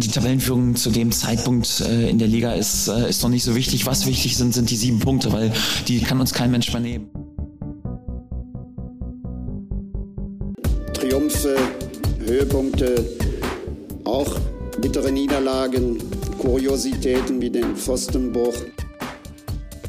die Tabellenführung zu dem Zeitpunkt äh, in der Liga ist, äh, ist noch nicht so wichtig. Was wichtig sind, sind die sieben Punkte, weil die kann uns kein Mensch mehr nehmen. Triumphe, Höhepunkte, auch bittere Niederlagen, Kuriositäten wie den Pfostenbruch.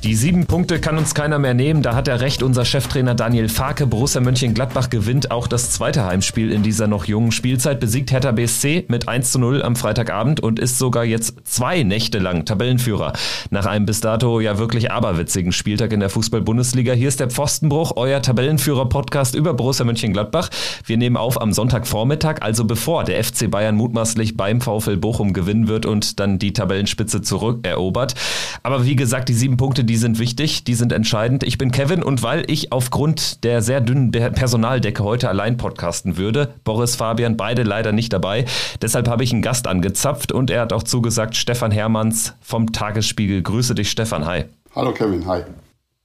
Die sieben Punkte kann uns keiner mehr nehmen. Da hat er recht, unser Cheftrainer Daniel Farke. Borussia Mönchengladbach gewinnt auch das zweite Heimspiel in dieser noch jungen Spielzeit, besiegt Hertha BSC mit 1 zu 0 am Freitagabend und ist sogar jetzt zwei Nächte lang Tabellenführer. Nach einem bis dato ja wirklich aberwitzigen Spieltag in der Fußball-Bundesliga. Hier ist der Pfostenbruch, euer Tabellenführer-Podcast über Borussia Mönchengladbach. Wir nehmen auf am Sonntagvormittag, also bevor der FC Bayern mutmaßlich beim VfL Bochum gewinnen wird und dann die Tabellenspitze zurückerobert. Aber wie gesagt, die sieben Punkte, die sind wichtig, die sind entscheidend. Ich bin Kevin und weil ich aufgrund der sehr dünnen Personaldecke heute allein podcasten würde, Boris, Fabian, beide leider nicht dabei. Deshalb habe ich einen Gast angezapft und er hat auch zugesagt, Stefan Hermanns vom Tagesspiegel. Grüße dich, Stefan. Hi. Hallo Kevin, hi.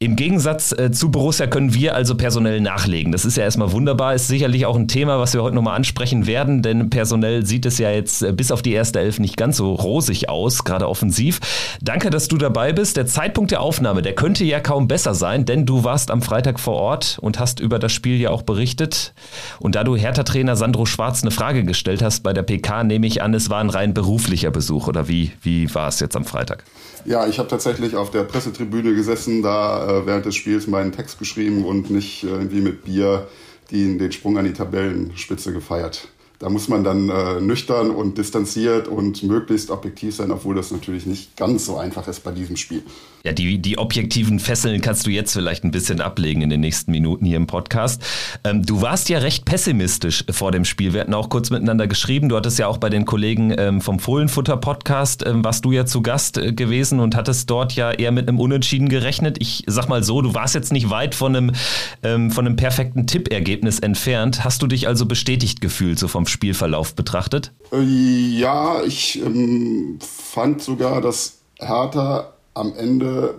Im Gegensatz äh, zu Borussia können wir also personell nachlegen. Das ist ja erstmal wunderbar, ist sicherlich auch ein Thema, was wir heute nochmal ansprechen werden, denn personell sieht es ja jetzt äh, bis auf die erste Elf nicht ganz so rosig aus, gerade offensiv. Danke, dass du dabei bist. Der Zeitpunkt der Aufnahme, der könnte ja kaum besser sein, denn du warst am Freitag vor Ort und hast über das Spiel ja auch berichtet. Und da du Hertha-Trainer Sandro Schwarz eine Frage gestellt hast bei der PK, nehme ich an, es war ein rein beruflicher Besuch oder wie, wie war es jetzt am Freitag? Ja, ich habe tatsächlich auf der Pressetribüne gesessen, da äh, während des Spiels meinen Text geschrieben und nicht äh, irgendwie mit Bier den, den Sprung an die Tabellenspitze gefeiert. Da muss man dann äh, nüchtern und distanziert und möglichst objektiv sein, obwohl das natürlich nicht ganz so einfach ist bei diesem Spiel. Ja, die, die objektiven Fesseln kannst du jetzt vielleicht ein bisschen ablegen in den nächsten Minuten hier im Podcast. Ähm, du warst ja recht pessimistisch vor dem Spiel. Wir hatten auch kurz miteinander geschrieben. Du hattest ja auch bei den Kollegen ähm, vom Fohlenfutter Podcast, ähm, warst du ja zu Gast äh, gewesen und hattest dort ja eher mit einem Unentschieden gerechnet. Ich sag mal so, du warst jetzt nicht weit von einem, ähm, von einem perfekten Tippergebnis entfernt. Hast du dich also bestätigt gefühlt, so vom Spielverlauf betrachtet? Äh, ja, ich ähm, fand sogar, dass Hertha am Ende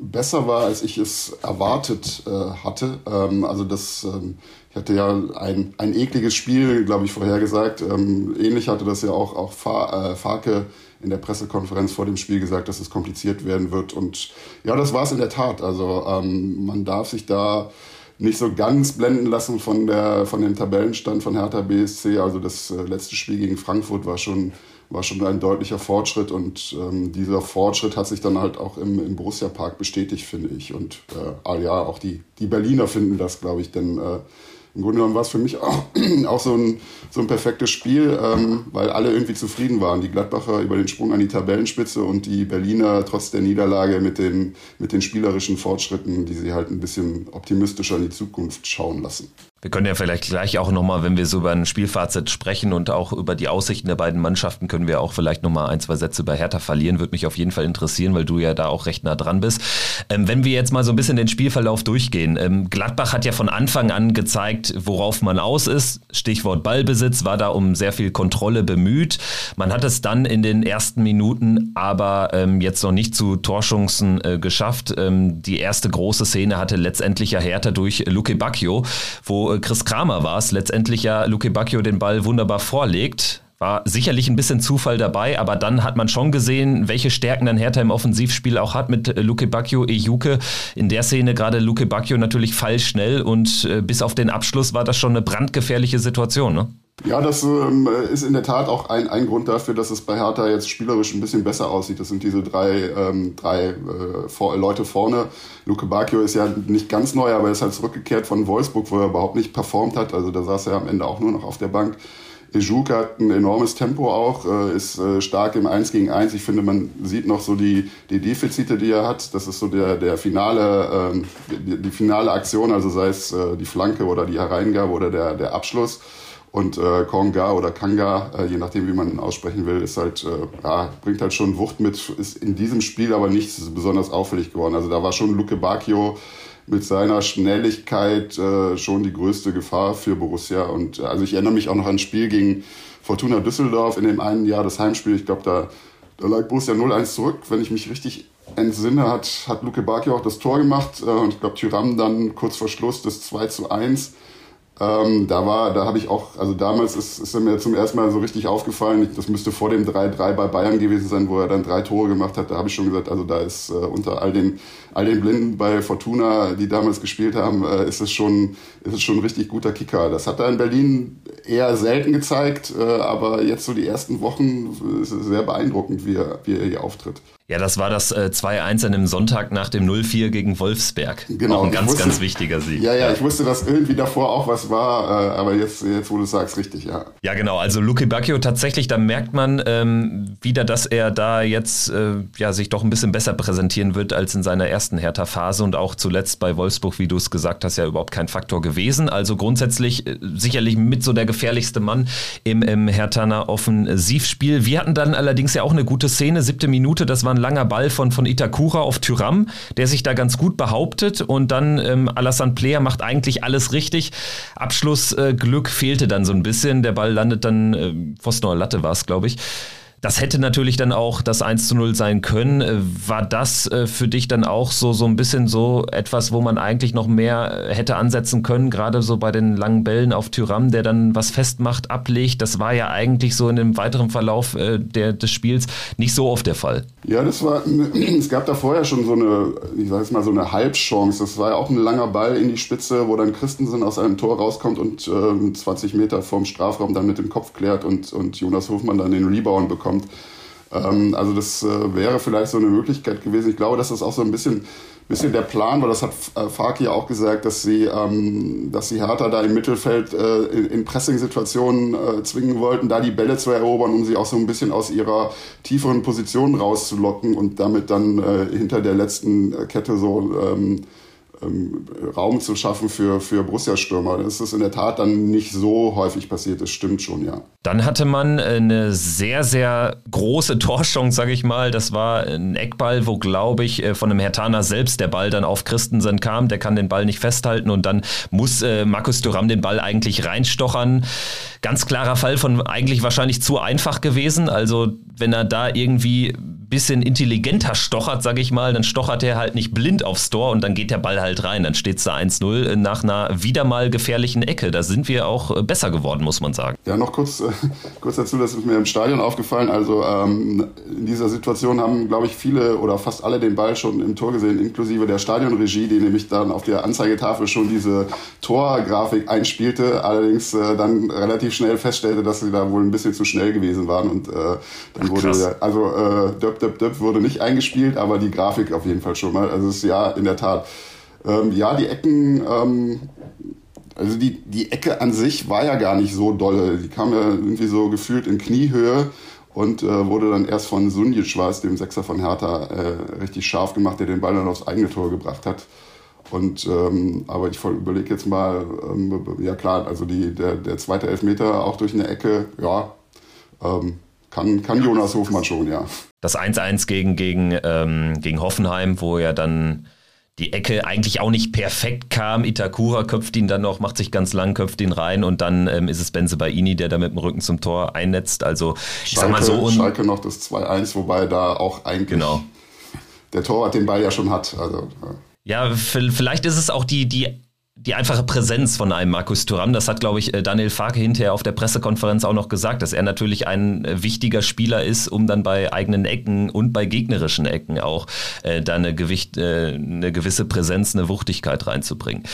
besser war, als ich es erwartet äh, hatte. Ähm, also das, ähm, ich hatte ja ein, ein ekliges Spiel, glaube ich, vorhergesagt. Ähm, ähnlich hatte das ja auch, auch Fa äh, Farke in der Pressekonferenz vor dem Spiel gesagt, dass es kompliziert werden wird. Und ja, das war es in der Tat. Also ähm, man darf sich da nicht so ganz blenden lassen von, der, von dem Tabellenstand von Hertha BSC. Also das äh, letzte Spiel gegen Frankfurt war schon war schon ein deutlicher Fortschritt und ähm, dieser Fortschritt hat sich dann halt auch im, im Borussia Park bestätigt, finde ich. Und äh, ah ja, auch die, die Berliner finden das, glaube ich, denn äh, im Grunde genommen war es für mich auch, auch so, ein, so ein perfektes Spiel, ähm, weil alle irgendwie zufrieden waren. Die Gladbacher über den Sprung an die Tabellenspitze und die Berliner trotz der Niederlage mit den, mit den spielerischen Fortschritten, die sie halt ein bisschen optimistischer in die Zukunft schauen lassen. Wir können ja vielleicht gleich auch nochmal, wenn wir so über ein Spielfazit sprechen und auch über die Aussichten der beiden Mannschaften, können wir auch vielleicht nochmal ein, zwei Sätze über Hertha verlieren. Würde mich auf jeden Fall interessieren, weil du ja da auch recht nah dran bist. Ähm, wenn wir jetzt mal so ein bisschen den Spielverlauf durchgehen. Ähm, Gladbach hat ja von Anfang an gezeigt, worauf man aus ist. Stichwort Ballbesitz, war da um sehr viel Kontrolle bemüht. Man hat es dann in den ersten Minuten aber ähm, jetzt noch nicht zu Torchancen äh, geschafft. Ähm, die erste große Szene hatte letztendlich ja Hertha durch Luke Bacchio, wo Chris Kramer war es, letztendlich ja Luke Bacchio den Ball wunderbar vorlegt. War sicherlich ein bisschen Zufall dabei, aber dann hat man schon gesehen, welche Stärken dann Hertha im Offensivspiel auch hat mit äh, Luke Bacchio, Ejuke. In der Szene gerade Luke Bacchio natürlich fallschnell und äh, bis auf den Abschluss war das schon eine brandgefährliche Situation. Ne? Ja, das ähm, ist in der Tat auch ein, ein Grund dafür, dass es bei Hertha jetzt spielerisch ein bisschen besser aussieht. Das sind diese drei, ähm, drei äh, vor, Leute vorne. Luke Bacchio ist ja nicht ganz neu, aber er ist halt zurückgekehrt von Wolfsburg, wo er überhaupt nicht performt hat. Also da saß er am Ende auch nur noch auf der Bank. Ejuk hat ein enormes Tempo auch, äh, ist äh, stark im 1 gegen 1. Ich finde, man sieht noch so die, die Defizite, die er hat. Das ist so der, der finale, ähm, die, die finale Aktion, also sei es äh, die Flanke oder die Hereingabe oder der, der Abschluss. Und äh, Konga oder Kanga, äh, je nachdem, wie man ihn aussprechen will, ist halt, äh, ja, bringt halt schon Wucht mit, ist in diesem Spiel aber nicht besonders auffällig geworden. Also da war schon Luke Bacchio mit seiner Schnelligkeit äh, schon die größte Gefahr für Borussia. Und äh, also ich erinnere mich auch noch an ein Spiel gegen Fortuna Düsseldorf in dem einen Jahr das Heimspiel. Ich glaube, da, da lag Borussia 0-1 zurück. Wenn ich mich richtig entsinne, hat, hat Luke Bacchio auch das Tor gemacht. Äh, und ich glaube, Tyram dann kurz vor Schluss das 2 zu 1 Ähm, da war, da habe ich auch, also damals ist, ist er mir zum ersten Mal so richtig aufgefallen. Das müsste vor dem 3-3 bei Bayern gewesen sein, wo er dann drei Tore gemacht hat. Da habe ich schon gesagt, also da ist äh, unter all den, all den Blinden bei Fortuna, die damals gespielt haben, äh, ist es schon, ist es schon ein richtig guter Kicker. Das hat er in Berlin eher selten gezeigt, äh, aber jetzt so die ersten Wochen ist es sehr beeindruckend, wie er, wie er hier auftritt. Ja, das war das äh, 2-1 an dem Sonntag nach dem 0-4 gegen Wolfsberg. Genau. Auch ein ganz, wusste, ganz wichtiger Sieg. Ja, ja, ich wusste, dass irgendwie davor auch was war, äh, aber jetzt, jetzt, wo du sagst, richtig, ja. Ja, genau. Also Luke Bacchio tatsächlich, da merkt man ähm, wieder, dass er da jetzt äh, ja, sich doch ein bisschen besser präsentieren wird als in seiner ersten Hertha-Phase und auch zuletzt bei Wolfsburg, wie du es gesagt hast, ja überhaupt kein Faktor gewesen. Also grundsätzlich äh, sicherlich mit so der gefährlichste Mann im, im Herthaner Offensivspiel. Wir hatten dann allerdings ja auch eine gute Szene, siebte Minute, das war ein langer Ball von, von Itakura auf Tyram, der sich da ganz gut behauptet und dann ähm, Alassane Player macht eigentlich alles richtig. Abschlussglück äh, fehlte dann so ein bisschen. Der Ball landet dann, äh, Pfosten Latte war es, glaube ich. Das hätte natürlich dann auch das 1 zu 0 sein können. Äh, war das äh, für dich dann auch so, so ein bisschen so etwas, wo man eigentlich noch mehr äh, hätte ansetzen können, gerade so bei den langen Bällen auf Tyram, der dann was festmacht, ablegt? Das war ja eigentlich so in dem weiteren Verlauf der, des Spiels nicht so oft der Fall. Ja, das war, es gab da vorher schon so eine, ich sag jetzt mal so eine Halbchance. Das war ja auch ein langer Ball in die Spitze, wo dann Christensen aus einem Tor rauskommt und äh, 20 Meter vorm Strafraum dann mit dem Kopf klärt und, und Jonas Hofmann dann den Rebound bekommt kommt. Ähm, also das äh, wäre vielleicht so eine Möglichkeit gewesen. Ich glaube, das auch so ein bisschen, bisschen der Plan war. Das hat äh, Faki auch gesagt, dass sie, ähm, dass sie Hertha da im Mittelfeld äh, in, in Pressing-Situationen äh, zwingen wollten, da die Bälle zu erobern, um sie auch so ein bisschen aus ihrer tieferen Position rauszulocken und damit dann äh, hinter der letzten Kette so ähm, ähm, Raum zu schaffen für, für Borussia-Stürmer. Das ist in der Tat dann nicht so häufig passiert, das stimmt schon, ja. Dann hatte man eine sehr, sehr große Torschance, sage ich mal. Das war ein Eckball, wo, glaube ich, äh, von einem Hertaner selbst der Ball dann auf Christensen kam. Der kann den Ball nicht festhalten und dann muss äh, Markus Thuram den Ball eigentlich reinstochern. Ganz klarer Fall von eigentlich wahrscheinlich zu einfach gewesen. Also wenn er da irgendwie bisschen intelligenter stochert, sage ich mal, dann stochert er halt nicht blind aufs Tor und dann geht der Ball halt rein. Dann steht es da 1-0 nach einer wieder mal gefährlichen Ecke. Da sind wir auch äh, besser geworden, muss man sagen. Ja, noch kurz, äh, kurz dazu, das ist mir im Stadion aufgefallen. Also ähm, in dieser Situation haben, glaube ich, viele oder fast alle den Ball schon im Tor gesehen, inklusive der Stadionregie, die nämlich dann auf der Anzeigetafel schon diese Torgrafik einspielte, allerdings äh, dann relativ schnell feststellte, dass sie da wohl ein bisschen zu schnell gewesen waren und äh, dann Ach, wurde, also äh, Döp, Döp wurde nicht eingespielt, aber die Grafik auf jeden Fall schon mal. Also es ist ja in der Tat. Ähm, ja, die Ecken, ähm, also die, die Ecke an sich war ja gar nicht so dolle. Die kam ja irgendwie so gefühlt in Kniehöhe und äh, wurde dann erst von Sunjic Schwarz, dem Sechser von Hertha, äh, richtig scharf gemacht, der den Ball dann aufs eigene Tor gebracht hat. Und ähm, aber ich überlege jetzt mal, ähm, ja klar, also die, der, der zweite Elfmeter auch durch eine Ecke, ja, ähm, kann, kann Jonas Hofmann schon, ja. Das 1-1 gegen, gegen, ähm, gegen Hoffenheim, wo er dann die Ecke eigentlich auch nicht perfekt kam. Itakura köpft ihn dann noch, macht sich ganz lang, köpft ihn rein und dann ähm, ist es Benze Baini, der da mit dem Rücken zum Tor einnetzt. Also ich Schalke, sag mal so. Schalke noch das 2-1, wobei da auch eigentlich genau. der Torwart den Ball ja schon hat. Also, ja. ja, vielleicht ist es auch die, die die einfache Präsenz von einem Markus Thuram, das hat, glaube ich, äh, Daniel Farke hinterher auf der Pressekonferenz auch noch gesagt, dass er natürlich ein äh, wichtiger Spieler ist, um dann bei eigenen Ecken und bei gegnerischen Ecken auch äh, da eine, Gewicht, äh, eine gewisse Präsenz, eine Wuchtigkeit reinzubringen.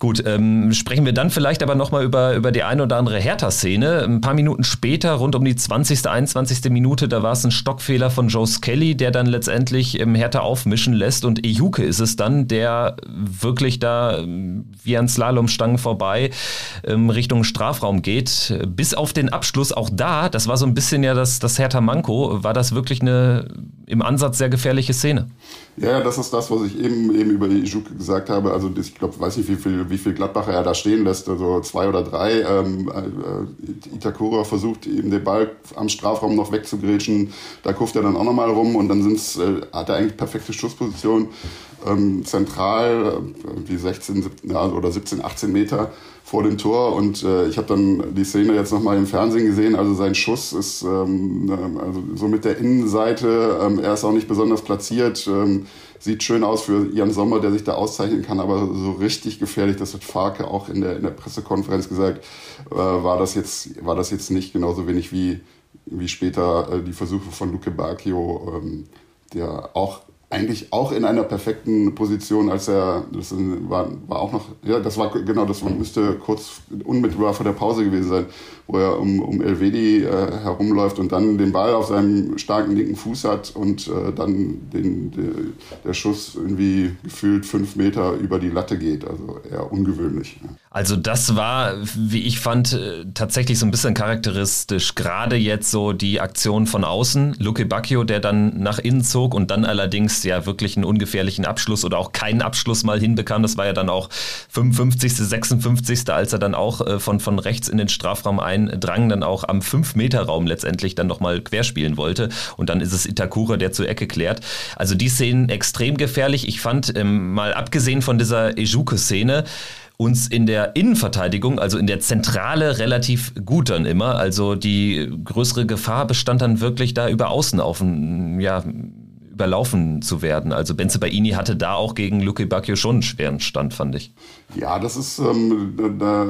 Gut, ähm, sprechen wir dann vielleicht aber nochmal über, über die ein oder andere Hertha-Szene. Ein paar Minuten später, rund um die 20., 21. Minute, da war es ein Stockfehler von Joe Skelly, der dann letztendlich im Hertha aufmischen lässt und Ejuke ist es dann, der wirklich da wie an Slalomstangen vorbei ähm, Richtung Strafraum geht. Bis auf den Abschluss, auch da, das war so ein bisschen ja das, das Hertha Manko, war das wirklich eine im Ansatz sehr gefährliche Szene. Ja, das ist das, was ich eben, eben über Ijuk gesagt habe. Also ich glaube, weiß nicht, wie viel, wie viel Gladbacher er da stehen lässt, also zwei oder drei. Ähm, äh, Itakura versucht eben den Ball am Strafraum noch wegzugrätschen. Da kurft er dann auch nochmal rum und dann sind's, äh, hat er eigentlich perfekte Schussposition. Ähm, zentral, äh, wie 16 17, ja, oder 17, 18 Meter vor dem Tor und äh, ich habe dann die Szene jetzt nochmal im Fernsehen gesehen. Also sein Schuss ist ähm, also so mit der Innenseite, ähm, er ist auch nicht besonders platziert. Ähm, sieht schön aus für Jan Sommer, der sich da auszeichnen kann, aber so richtig gefährlich, das hat Farke auch in der, in der Pressekonferenz gesagt, äh, war, das jetzt, war das jetzt nicht genauso wenig wie, wie später äh, die Versuche von Luke Bacchio, ähm, der auch eigentlich auch in einer perfekten Position, als er, das war, war auch noch, ja, das war genau, das müsste kurz unmittelbar vor der Pause gewesen sein, wo er um, um Elvedi äh, herumläuft und dann den Ball auf seinem starken linken Fuß hat und äh, dann den, de, der Schuss irgendwie gefühlt fünf Meter über die Latte geht. Also eher ungewöhnlich. Ja. Also das war, wie ich fand, äh, tatsächlich so ein bisschen charakteristisch. Gerade jetzt so die Aktion von außen, Luke Bacchio, der dann nach innen zog und dann allerdings ja wirklich einen ungefährlichen Abschluss oder auch keinen Abschluss mal hinbekam. Das war ja dann auch 55., 56., als er dann auch äh, von, von rechts in den Strafraum eindrang, dann auch am 5-Meter-Raum letztendlich dann nochmal querspielen wollte. Und dann ist es Itakura, der zur Ecke klärt. Also die Szenen extrem gefährlich. Ich fand, ähm, mal abgesehen von dieser Ejuke-Szene, uns in der Innenverteidigung, also in der Zentrale, relativ gut dann immer. Also die größere Gefahr bestand dann wirklich da über Außen auf ein, ja, überlaufen zu werden. Also Benze Baini hatte da auch gegen Luke Bacchio schon einen schweren Stand, fand ich. Ja, das ist, ähm, da,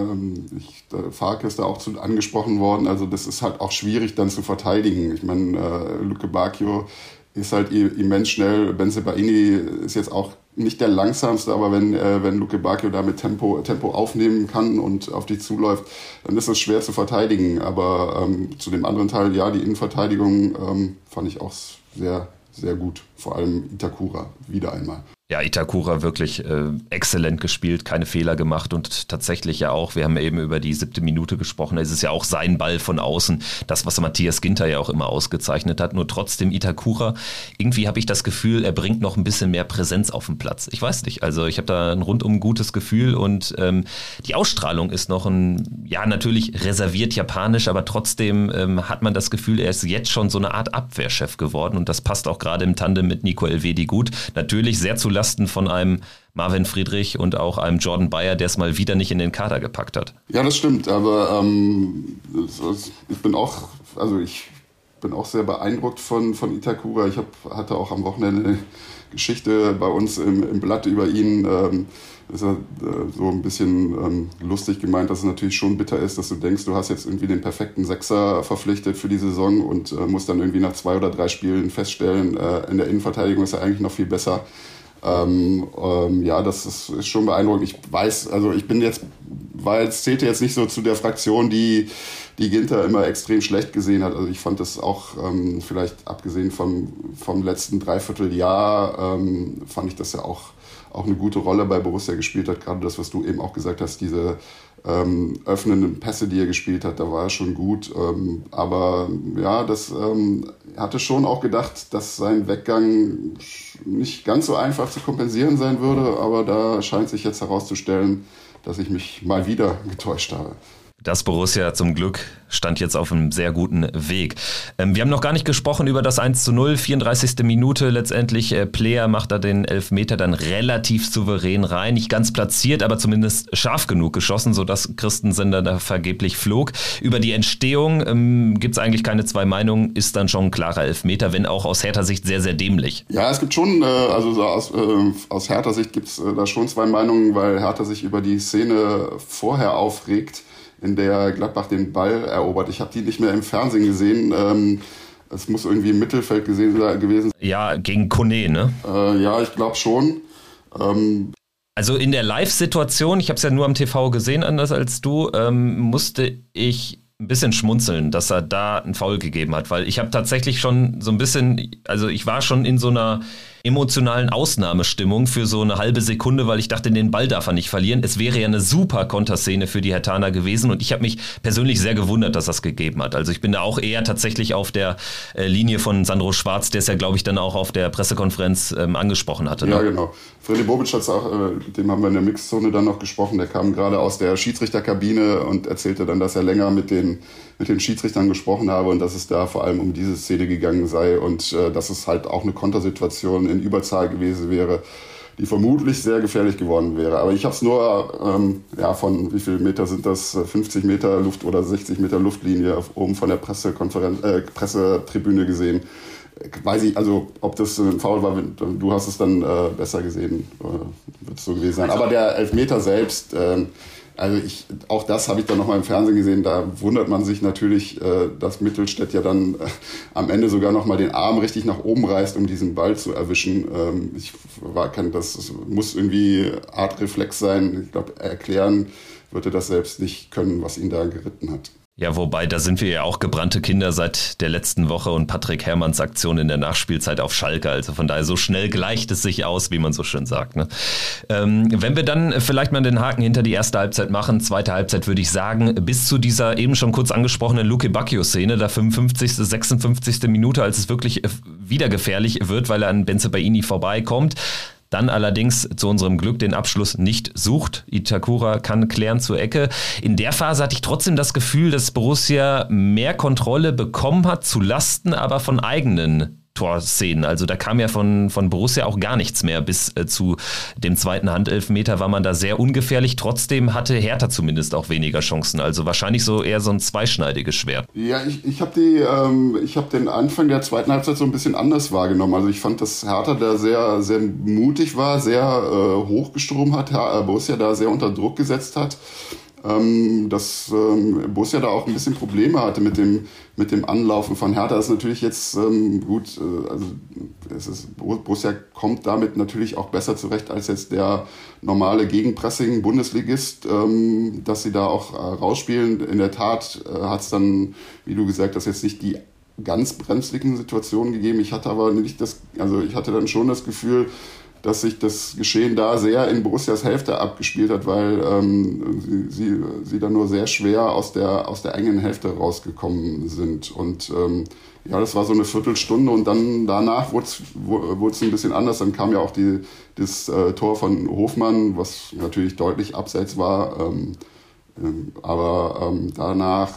ich, da, Farke ist da auch zu angesprochen worden. Also das ist halt auch schwierig dann zu verteidigen. Ich meine, äh, Luke Bacchio ist halt immens schnell. Benze Baini ist jetzt auch nicht der langsamste, aber wenn, äh, wenn Luke Bacchio da mit Tempo, Tempo aufnehmen kann und auf dich zuläuft, dann ist es schwer zu verteidigen. Aber ähm, zu dem anderen Teil, ja, die Innenverteidigung ähm, fand ich auch sehr, sehr gut. Vor allem Itakura, wieder einmal. Ja, Itakura wirklich äh, exzellent gespielt, keine Fehler gemacht und tatsächlich ja auch, wir haben eben über die siebte Minute gesprochen, es ist ja auch sein Ball von außen, das, was Matthias Ginter ja auch immer ausgezeichnet hat, nur trotzdem Itakura, irgendwie habe ich das Gefühl, er bringt noch ein bisschen mehr Präsenz auf den Platz. Ich weiß nicht, also ich habe da ein rundum gutes Gefühl und ähm, die Ausstrahlung ist noch ein, ja natürlich reserviert japanisch, aber trotzdem ähm, hat man das Gefühl, er ist jetzt schon so eine Art Abwehrchef geworden und das passt auch gerade im Tandem mit Nico Elvedi gut. Natürlich sehr zu Lasten von einem Marvin Friedrich und auch einem Jordan Bayer, der es mal wieder nicht in den Kader gepackt hat. Ja, das stimmt, aber ähm, ich bin auch, also ich bin auch sehr beeindruckt von, von Itakura. Ich hab, hatte auch am Wochenende eine Geschichte bei uns im, im Blatt über ihn. Ähm, ist er äh, so ein bisschen ähm, lustig gemeint, dass es natürlich schon bitter ist, dass du denkst, du hast jetzt irgendwie den perfekten Sechser verpflichtet für die Saison und äh, musst dann irgendwie nach zwei oder drei Spielen feststellen, äh, in der Innenverteidigung ist er eigentlich noch viel besser. Ähm, ähm, ja, das ist, ist, schon beeindruckend. Ich weiß, also ich bin jetzt, weil es zählte jetzt nicht so zu der Fraktion, die die Ginter immer extrem schlecht gesehen hat. Also ich fand das auch, ähm, vielleicht abgesehen vom, vom letzten Dreivierteljahr, ähm, fand ich das ja auch, auch eine gute Rolle bei Borussia gespielt hat. Gerade das, was du eben auch gesagt hast, diese ähm, öffnenden Pässe, die er gespielt hat, da war er schon gut. Ähm, aber ja, das ähm, hatte schon auch gedacht, dass sein Weggang nicht ganz so einfach zu kompensieren sein würde. Aber da scheint sich jetzt herauszustellen, dass ich mich mal wieder getäuscht habe. Das Borussia zum Glück stand jetzt auf einem sehr guten Weg. Ähm, wir haben noch gar nicht gesprochen über das 1 zu 0, 34. Minute. Letztendlich äh, Player macht da den Elfmeter dann relativ souverän rein. Nicht ganz platziert, aber zumindest scharf genug geschossen, sodass Christensen da vergeblich flog. Über die Entstehung ähm, gibt es eigentlich keine zwei Meinungen, ist dann schon ein klarer Elfmeter, wenn auch aus härter Sicht sehr, sehr dämlich. Ja, es gibt schon, äh, also so aus, äh, aus härter Sicht gibt es äh, da schon zwei Meinungen, weil Hertha sich über die Szene vorher aufregt in der Gladbach den Ball erobert. Ich habe die nicht mehr im Fernsehen gesehen. Ähm, es muss irgendwie im Mittelfeld gesehen, gewesen sein. Ja, gegen Kone, ne? Äh, ja, ich glaube schon. Ähm, also in der Live-Situation, ich habe es ja nur am TV gesehen, anders als du, ähm, musste ich ein bisschen schmunzeln, dass er da einen Foul gegeben hat, weil ich habe tatsächlich schon so ein bisschen, also ich war schon in so einer emotionalen Ausnahmestimmung für so eine halbe Sekunde, weil ich dachte, den Ball darf er nicht verlieren. Es wäre ja eine super Konterszene für die Hertaner gewesen und ich habe mich persönlich sehr gewundert, dass das gegeben hat. Also ich bin da auch eher tatsächlich auf der äh, Linie von Sandro Schwarz, der es ja, glaube ich, dann auch auf der Pressekonferenz ähm, angesprochen hatte. Ne? Ja, genau. Freddy Bobic hat auch, äh, dem haben wir in der Mixzone dann noch gesprochen, der kam gerade aus der Schiedsrichterkabine und erzählte dann, dass er länger mit den mit den Schiedsrichtern gesprochen habe und dass es da vor allem um diese Szene gegangen sei und äh, dass es halt auch eine Kontersituation in Überzahl gewesen wäre, die vermutlich sehr gefährlich geworden wäre. Aber ich habe es nur ähm, ja, von wie viel Meter sind das? 50 Meter Luft oder 60 Meter Luftlinie oben von der Pressekonferenz, äh, Pressetribüne gesehen. Weiß ich, also ob das ein Foul war, du hast es dann äh, besser gesehen, äh, wird es so gewesen sein. Aber der Elfmeter selbst, äh, also ich, auch das habe ich dann nochmal im Fernsehen gesehen, da wundert man sich natürlich, äh, dass Mittelstädt ja dann äh, am Ende sogar nochmal den Arm richtig nach oben reißt, um diesen Ball zu erwischen. Ähm, ich war, kann, das, das muss irgendwie Art Reflex sein. Ich glaube, erklären wird er das selbst nicht können, was ihn da geritten hat. Ja, wobei, da sind wir ja auch gebrannte Kinder seit der letzten Woche und Patrick Herrmanns Aktion in der Nachspielzeit auf Schalke. Also von daher, so schnell gleicht es sich aus, wie man so schön sagt. Ne? Ähm, wenn wir dann vielleicht mal den Haken hinter die erste Halbzeit machen, zweite Halbzeit würde ich sagen, bis zu dieser eben schon kurz angesprochenen Luke Bacchio-Szene, der 55., 56. Minute, als es wirklich wieder gefährlich wird, weil er an Benze Baini vorbeikommt dann allerdings zu unserem Glück den Abschluss nicht sucht. Itakura kann klären zur Ecke. In der Phase hatte ich trotzdem das Gefühl, dass Borussia mehr Kontrolle bekommen hat, zu Lasten aber von eigenen Torszenen. Also da kam ja von, von Borussia auch gar nichts mehr. Bis äh, zu dem zweiten Handelfmeter war man da sehr ungefährlich. Trotzdem hatte Hertha zumindest auch weniger Chancen. Also wahrscheinlich so eher so ein zweischneidiges Schwert. Ja, ich, ich habe ähm, hab den Anfang der zweiten Halbzeit so ein bisschen anders wahrgenommen. Also ich fand, dass Hertha da sehr, sehr mutig war, sehr äh, hochgestromt hat, äh, Borussia da sehr unter Druck gesetzt hat ähm, dass ähm, Borussia da auch ein bisschen Probleme hatte mit dem, mit dem Anlaufen von Hertha. Das ist natürlich jetzt ähm, gut, äh, also es ist, Borussia kommt damit natürlich auch besser zurecht als jetzt der normale Gegenpressing-Bundesligist, ähm, dass sie da auch äh, rausspielen. In der Tat äh, hat es dann, wie du gesagt hast, jetzt nicht die ganz brenzligen Situationen gegeben. Ich hatte aber nicht das, also ich hatte dann schon das Gefühl, dass sich das Geschehen da sehr in Borussias Hälfte abgespielt hat, weil ähm, sie, sie, sie dann nur sehr schwer aus der, aus der engen Hälfte rausgekommen sind. Und ähm, ja, das war so eine Viertelstunde und dann danach wurde es ein bisschen anders. Dann kam ja auch die, das äh, Tor von Hofmann, was natürlich deutlich abseits war. Ähm, ähm, aber ähm, danach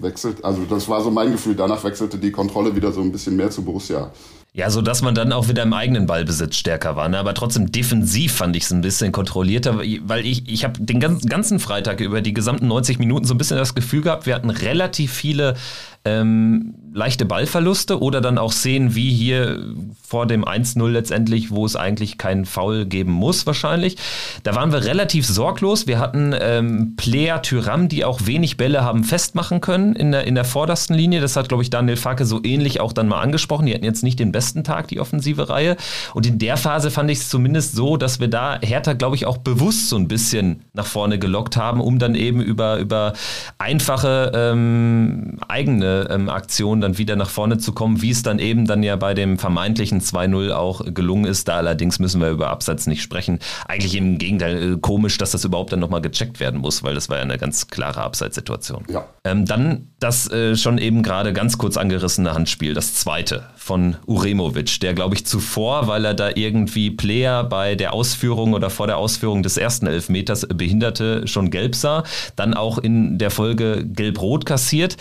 wechselt, also das war so mein Gefühl, danach wechselte die Kontrolle wieder so ein bisschen mehr zu Borussia. Ja, so dass man dann auch wieder im eigenen Ballbesitz stärker war. Ne? Aber trotzdem defensiv fand ich es ein bisschen kontrollierter, weil ich, ich habe den ganzen Freitag über die gesamten 90 Minuten so ein bisschen das Gefühl gehabt, wir hatten relativ viele ähm, leichte Ballverluste oder dann auch Szenen wie hier vor dem 1-0 letztendlich, wo es eigentlich keinen Foul geben muss wahrscheinlich. Da waren wir relativ sorglos. Wir hatten ähm, Player Tyram, die auch wenig Bälle haben festmachen können in der, in der vordersten Linie. Das hat, glaube ich, Daniel Farke so ähnlich auch dann mal angesprochen. Die hatten jetzt nicht den besten Tag, die offensive Reihe. Und in der Phase fand ich es zumindest so, dass wir da Hertha, glaube ich, auch bewusst so ein bisschen nach vorne gelockt haben, um dann eben über, über einfache ähm, eigene ähm, Aktionen dann wieder nach vorne zu kommen, wie es dann eben dann ja bei dem vermeintlichen 2-0 auch gelungen ist. Da allerdings müssen wir über Absatz nicht sprechen. Eigentlich im Gegenteil äh, komisch, dass das überhaupt dann nochmal gecheckt werden muss, weil das war ja eine ganz klare Abseitssituation. Ja. Ähm, dann das äh, schon eben gerade ganz kurz angerissene Handspiel, das zweite von Uremovic, der glaube ich zuvor, weil er da irgendwie Player bei der Ausführung oder vor der Ausführung des ersten Elfmeters behinderte, schon gelb sah, dann auch in der Folge gelb-rot kassiert.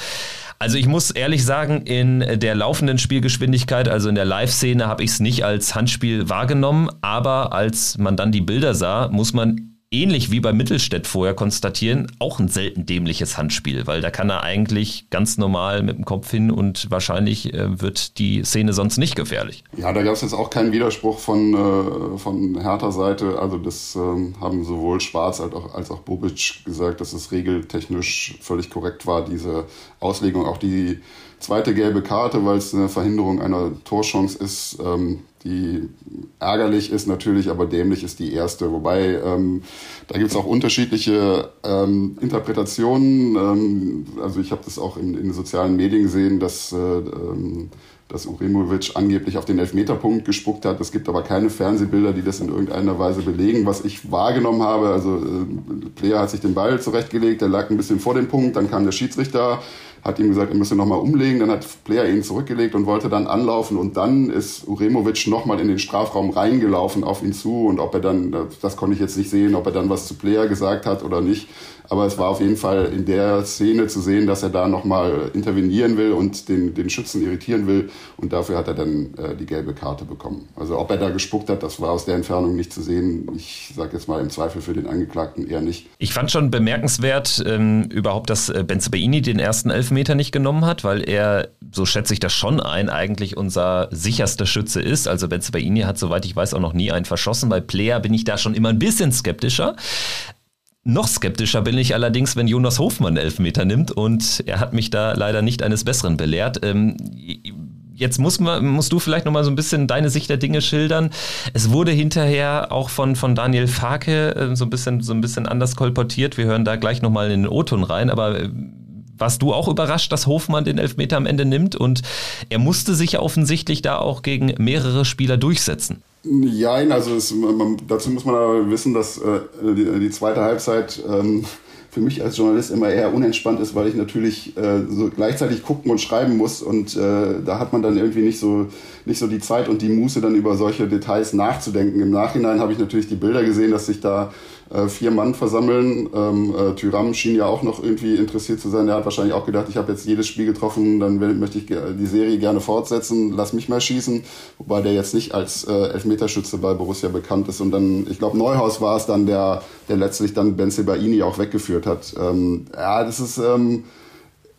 Also ich muss ehrlich sagen, in der laufenden Spielgeschwindigkeit, also in der Live-Szene, habe ich es nicht als Handspiel wahrgenommen, aber als man dann die Bilder sah, muss man ähnlich wie bei Mittelstädt vorher konstatieren, auch ein selten dämliches Handspiel, weil da kann er eigentlich ganz normal mit dem Kopf hin und wahrscheinlich äh, wird die Szene sonst nicht gefährlich. Ja, da gab es jetzt auch keinen Widerspruch von, äh, von Hertha Seite. Also das ähm, haben sowohl Schwarz als auch, als auch Bobic gesagt, dass es regeltechnisch völlig korrekt war, diese Auslegung. Auch die zweite gelbe Karte, weil es eine Verhinderung einer Torchance ist, ähm, die ärgerlich ist natürlich, aber dämlich ist die erste. Wobei ähm, da gibt es auch unterschiedliche ähm, Interpretationen. Ähm, also ich habe das auch in, in, den sozialen Medien gesehen, dass, äh, ähm, dass Uremovic angeblich auf den Elfmeterpunkt gespuckt hat. Es gibt aber keine Fernsehbilder, die das in irgendeiner Weise belegen. Was ich wahrgenommen habe, also äh, Player hat sich den Ball zurechtgelegt, der lag ein bisschen vor dem Punkt, dann kam der Schiedsrichter hat ihm gesagt, er müsse nochmal umlegen. Dann hat Player ihn zurückgelegt und wollte dann anlaufen. Und dann ist Uremovic nochmal in den Strafraum reingelaufen auf ihn zu. Und ob er dann, das konnte ich jetzt nicht sehen, ob er dann was zu Player gesagt hat oder nicht. Aber es war auf jeden Fall in der Szene zu sehen, dass er da nochmal intervenieren will und den, den Schützen irritieren will und dafür hat er dann äh, die gelbe Karte bekommen. Also ob er da gespuckt hat, das war aus der Entfernung nicht zu sehen. Ich sage jetzt mal im Zweifel für den Angeklagten eher nicht. Ich fand schon bemerkenswert ähm, überhaupt, dass äh, Benzebaini den ersten Elfmeter nicht genommen hat, weil er, so schätze ich das schon ein, eigentlich unser sicherster Schütze ist. Also Benzebaini hat, soweit ich weiß, auch noch nie einen verschossen. Bei Player bin ich da schon immer ein bisschen skeptischer. Noch skeptischer bin ich allerdings, wenn Jonas Hofmann Elfmeter nimmt und er hat mich da leider nicht eines Besseren belehrt. Ähm, jetzt muss man, musst du vielleicht nochmal so ein bisschen deine Sicht der Dinge schildern. Es wurde hinterher auch von, von Daniel Farke äh, so, ein bisschen, so ein bisschen anders kolportiert. Wir hören da gleich nochmal in den O-Ton rein, aber äh, warst du auch überrascht, dass Hofmann den Elfmeter am Ende nimmt und er musste sich offensichtlich da auch gegen mehrere Spieler durchsetzen. Ja, also es, man, dazu muss man aber wissen, dass äh, die, die, zweite Halbzeit ähm, für mich als Journalist immer eher unentspannt ist, weil ich natürlich äh, so gleichzeitig gucken und schreiben muss und äh, da hat man dann irgendwie nicht so nicht so die Zeit und die Muße dann über solche Details nachzudenken. Im Nachhinein habe ich natürlich die Bilder gesehen, dass sich da äh, vier Mann versammeln. Ähm, äh, Tyram schien ja auch noch irgendwie interessiert zu sein. Der hat wahrscheinlich auch gedacht, ich habe jetzt jedes Spiel getroffen, dann will, möchte ich die Serie gerne fortsetzen, lass mich mal schießen. Wobei der jetzt nicht als äh, Elfmeterschütze bei Borussia bekannt ist. Und dann, ich glaube, Neuhaus war es dann, der, der letztlich dann Ben Sebaini auch weggeführt hat. Ähm, ja, das ist... Ähm,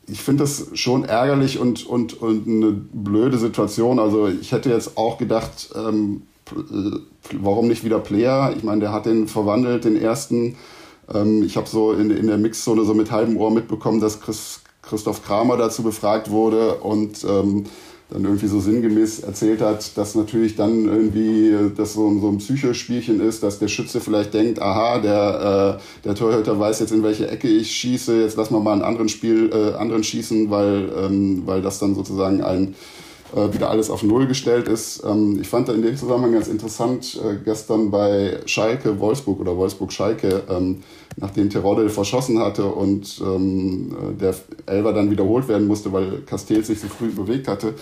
ich finde das schon ärgerlich und, und, und eine blöde Situation. Also ich hätte jetzt auch gedacht, ähm, warum nicht wieder Player? Ich meine, der hat den verwandelt, den ersten. Ähm, ich habe so in, in der Mixzone so mit halbem Ohr mitbekommen, dass Chris, Christoph Kramer dazu befragt wurde und ähm, dann irgendwie so sinngemäß erzählt hat, dass natürlich dann irgendwie das so, so ein Psychospielchen ist, dass der Schütze vielleicht denkt, aha, der, äh, der Torhüter weiß jetzt, in welche Ecke ich schieße, jetzt lass mal mal einen anderen Spiel, äh, anderen schießen, weil, ähm, weil das dann sozusagen ein äh, wieder alles auf Null gestellt ist. Ähm, ich fand da in dem Zusammenhang ganz interessant, äh, gestern bei Schalke Wolfsburg oder Wolfsburg Schalke, ähm, nachdem Terodde verschossen hatte und ähm, äh, der Elver dann wiederholt werden musste, weil Castells sich so früh bewegt hatte,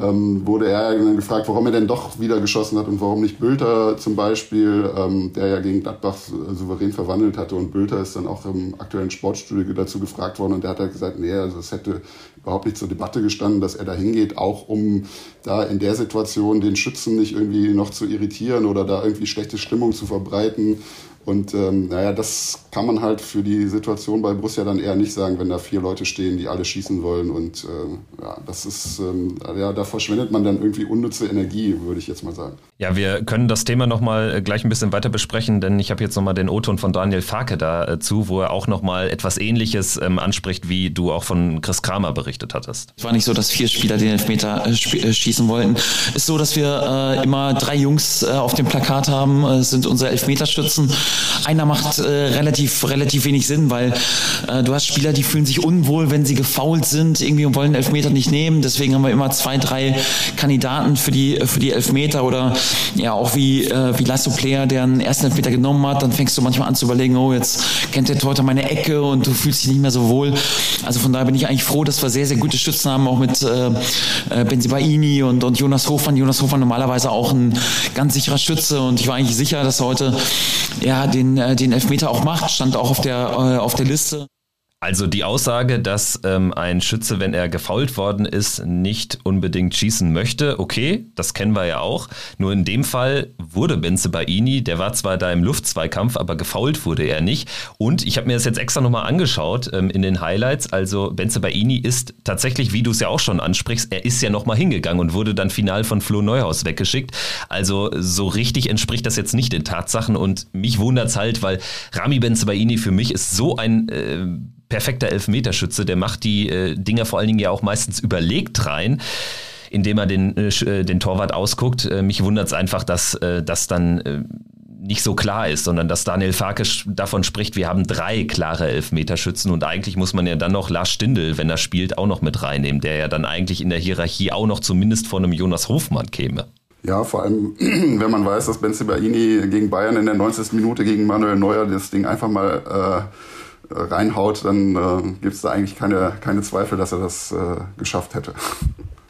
ähm, wurde er dann gefragt, warum er denn doch wieder geschossen hat und warum nicht Bülter zum Beispiel, ähm, der ja gegen Gladbach souverän verwandelt hatte. Und Bülter ist dann auch im aktuellen Sportstudio dazu gefragt worden und der hat halt gesagt, nee, also es hätte überhaupt nicht zur Debatte gestanden, dass er da hingeht, auch um da in der Situation den Schützen nicht irgendwie noch zu irritieren oder da irgendwie schlechte Stimmung zu verbreiten. Und ähm, naja, das kann man halt für die Situation bei Borussia dann eher nicht sagen, wenn da vier Leute stehen, die alle schießen wollen. Und äh, ja, das ist, ähm, ja, da verschwendet man dann irgendwie unnütze Energie, würde ich jetzt mal sagen. Ja, wir können das Thema nochmal äh, gleich ein bisschen weiter besprechen, denn ich habe jetzt nochmal den O-Ton von Daniel Farke dazu, äh, wo er auch nochmal etwas Ähnliches ähm, anspricht, wie du auch von Chris Kramer berichtet hattest. Es war nicht so, dass vier Spieler den Elfmeter äh, äh schießen wollten. Es ist so, dass wir äh, immer drei Jungs äh, auf dem Plakat haben, sind unsere Elfmeterschützen. Einer macht äh, relativ, relativ wenig Sinn, weil äh, du hast Spieler, die fühlen sich unwohl, wenn sie gefault sind, irgendwie und wollen Elfmeter nicht nehmen. Deswegen haben wir immer zwei, drei Kandidaten für die, für die Elfmeter oder ja auch wie, äh, wie Lasso Player, der einen ersten Elfmeter genommen hat. Dann fängst du manchmal an zu überlegen, oh, jetzt kennt der Torhüter meine Ecke und du fühlst dich nicht mehr so wohl. Also von daher bin ich eigentlich froh, dass wir sehr, sehr gute Stützen haben, auch mit äh, äh Benzibaini und, und Jonas Hofmann. Jonas Hofmann normalerweise auch ein ganz sicherer Stütze und ich war eigentlich sicher, dass heute ja, den, äh, den Elfmeter auch macht, stand auch auf der, äh, auf der Liste. Also die Aussage, dass ähm, ein Schütze, wenn er gefault worden ist, nicht unbedingt schießen möchte, okay, das kennen wir ja auch. Nur in dem Fall wurde Benze Baini, der war zwar da im Luftzweikampf, aber gefault wurde er nicht. Und ich habe mir das jetzt extra nochmal angeschaut ähm, in den Highlights. Also Benze Baini ist tatsächlich, wie du es ja auch schon ansprichst, er ist ja nochmal hingegangen und wurde dann final von Flo Neuhaus weggeschickt. Also so richtig entspricht das jetzt nicht den Tatsachen und mich wundert es halt, weil Rami Benze Baini für mich ist so ein... Äh, perfekter Elfmeterschütze. Der macht die äh, Dinger vor allen Dingen ja auch meistens überlegt rein indem er den, äh, äh den Torwart ausguckt. Äh, mich wundert es einfach, dass äh, das dann äh, nicht so klar ist, sondern dass Daniel Farke davon spricht, wir haben drei klare Elfmeterschützen und eigentlich muss man ja dann noch Lars Stindl, wenn er spielt, auch noch mit reinnehmen, der ja dann eigentlich in der Hierarchie auch noch zumindest von einem Jonas Hofmann käme. Ja, vor allem, wenn man weiß, dass Benzibaini gegen Bayern in der 90. Minute gegen Manuel Neuer das Ding einfach mal äh, reinhaut, dann äh, gibt es da eigentlich keine, keine Zweifel, dass er das äh, geschafft hätte.